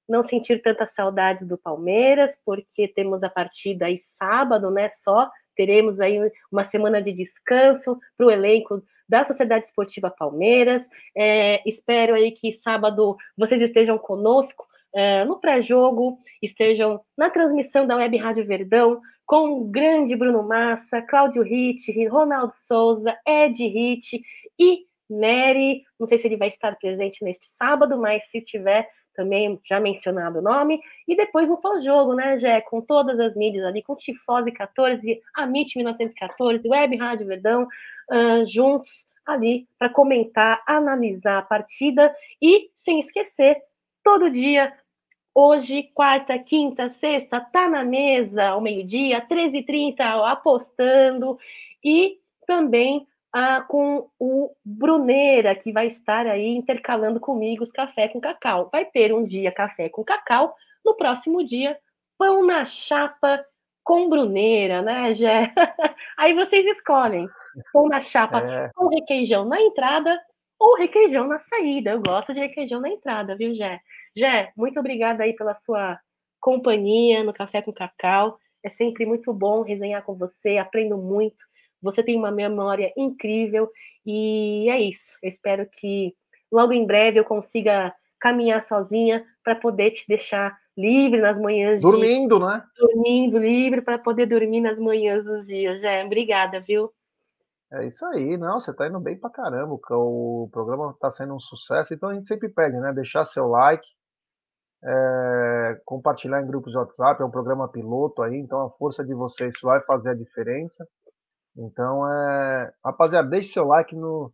não sentir tantas saudades do Palmeiras, porque temos a partida aí sábado, né? Só teremos aí uma semana de descanso para o elenco da Sociedade Esportiva Palmeiras. É, espero aí que sábado vocês estejam conosco é, no pré-jogo, estejam na transmissão da Web Rádio Verdão, com o grande Bruno Massa, Cláudio Ritt, Ronaldo Souza, Ed Ritt e Nery. Não sei se ele vai estar presente neste sábado, mas se tiver, também já mencionado o nome, e depois no pós-jogo, né, Jé, com todas as mídias ali, com Tifose 14, Amit 1914, Web Rádio Verdão, uh, juntos ali para comentar, analisar a partida. E, sem esquecer, todo dia, hoje, quarta, quinta, sexta, tá na mesa ao meio-dia, 13h30, apostando. E também ah, com o Bruneira, que vai estar aí intercalando comigo os café com cacau. Vai ter um dia café com cacau, no próximo dia, pão na chapa com Bruneira, né, Gé? aí vocês escolhem pão na chapa é. com requeijão na entrada ou requeijão na saída. Eu gosto de requeijão na entrada, viu, Gé? Gé, muito obrigada aí pela sua companhia no Café com Cacau. É sempre muito bom resenhar com você, aprendo muito. Você tem uma memória incrível e é isso. Eu espero que logo em breve eu consiga caminhar sozinha para poder te deixar livre nas manhãs. Dormindo, de... né? Dormindo, livre para poder dormir nas manhãs dos dias. Já, obrigada, viu? É isso aí, não, você tá indo bem pra caramba, o programa tá sendo um sucesso, então a gente sempre pede, né, deixar seu like, é, compartilhar em grupos de WhatsApp, é um programa piloto aí, então a força de vocês vai fazer a diferença. Então, é, rapaziada, deixe seu like, no,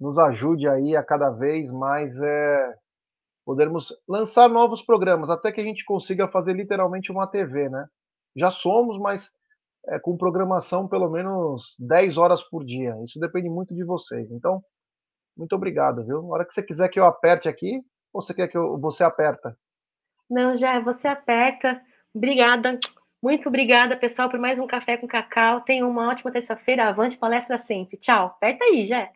nos ajude aí a cada vez mais é, podermos lançar novos programas, até que a gente consiga fazer literalmente uma TV, né? Já somos, mas é, com programação pelo menos 10 horas por dia. Isso depende muito de vocês. Então, muito obrigado, viu? Na hora que você quiser que eu aperte aqui, ou você quer que eu, você aperta? Não, já você aperta. Obrigada. Muito obrigada, pessoal, por mais um Café com Cacau. Tenham uma ótima terça-feira. Avante palestra sempre. Tchau. Aperta aí, Jé.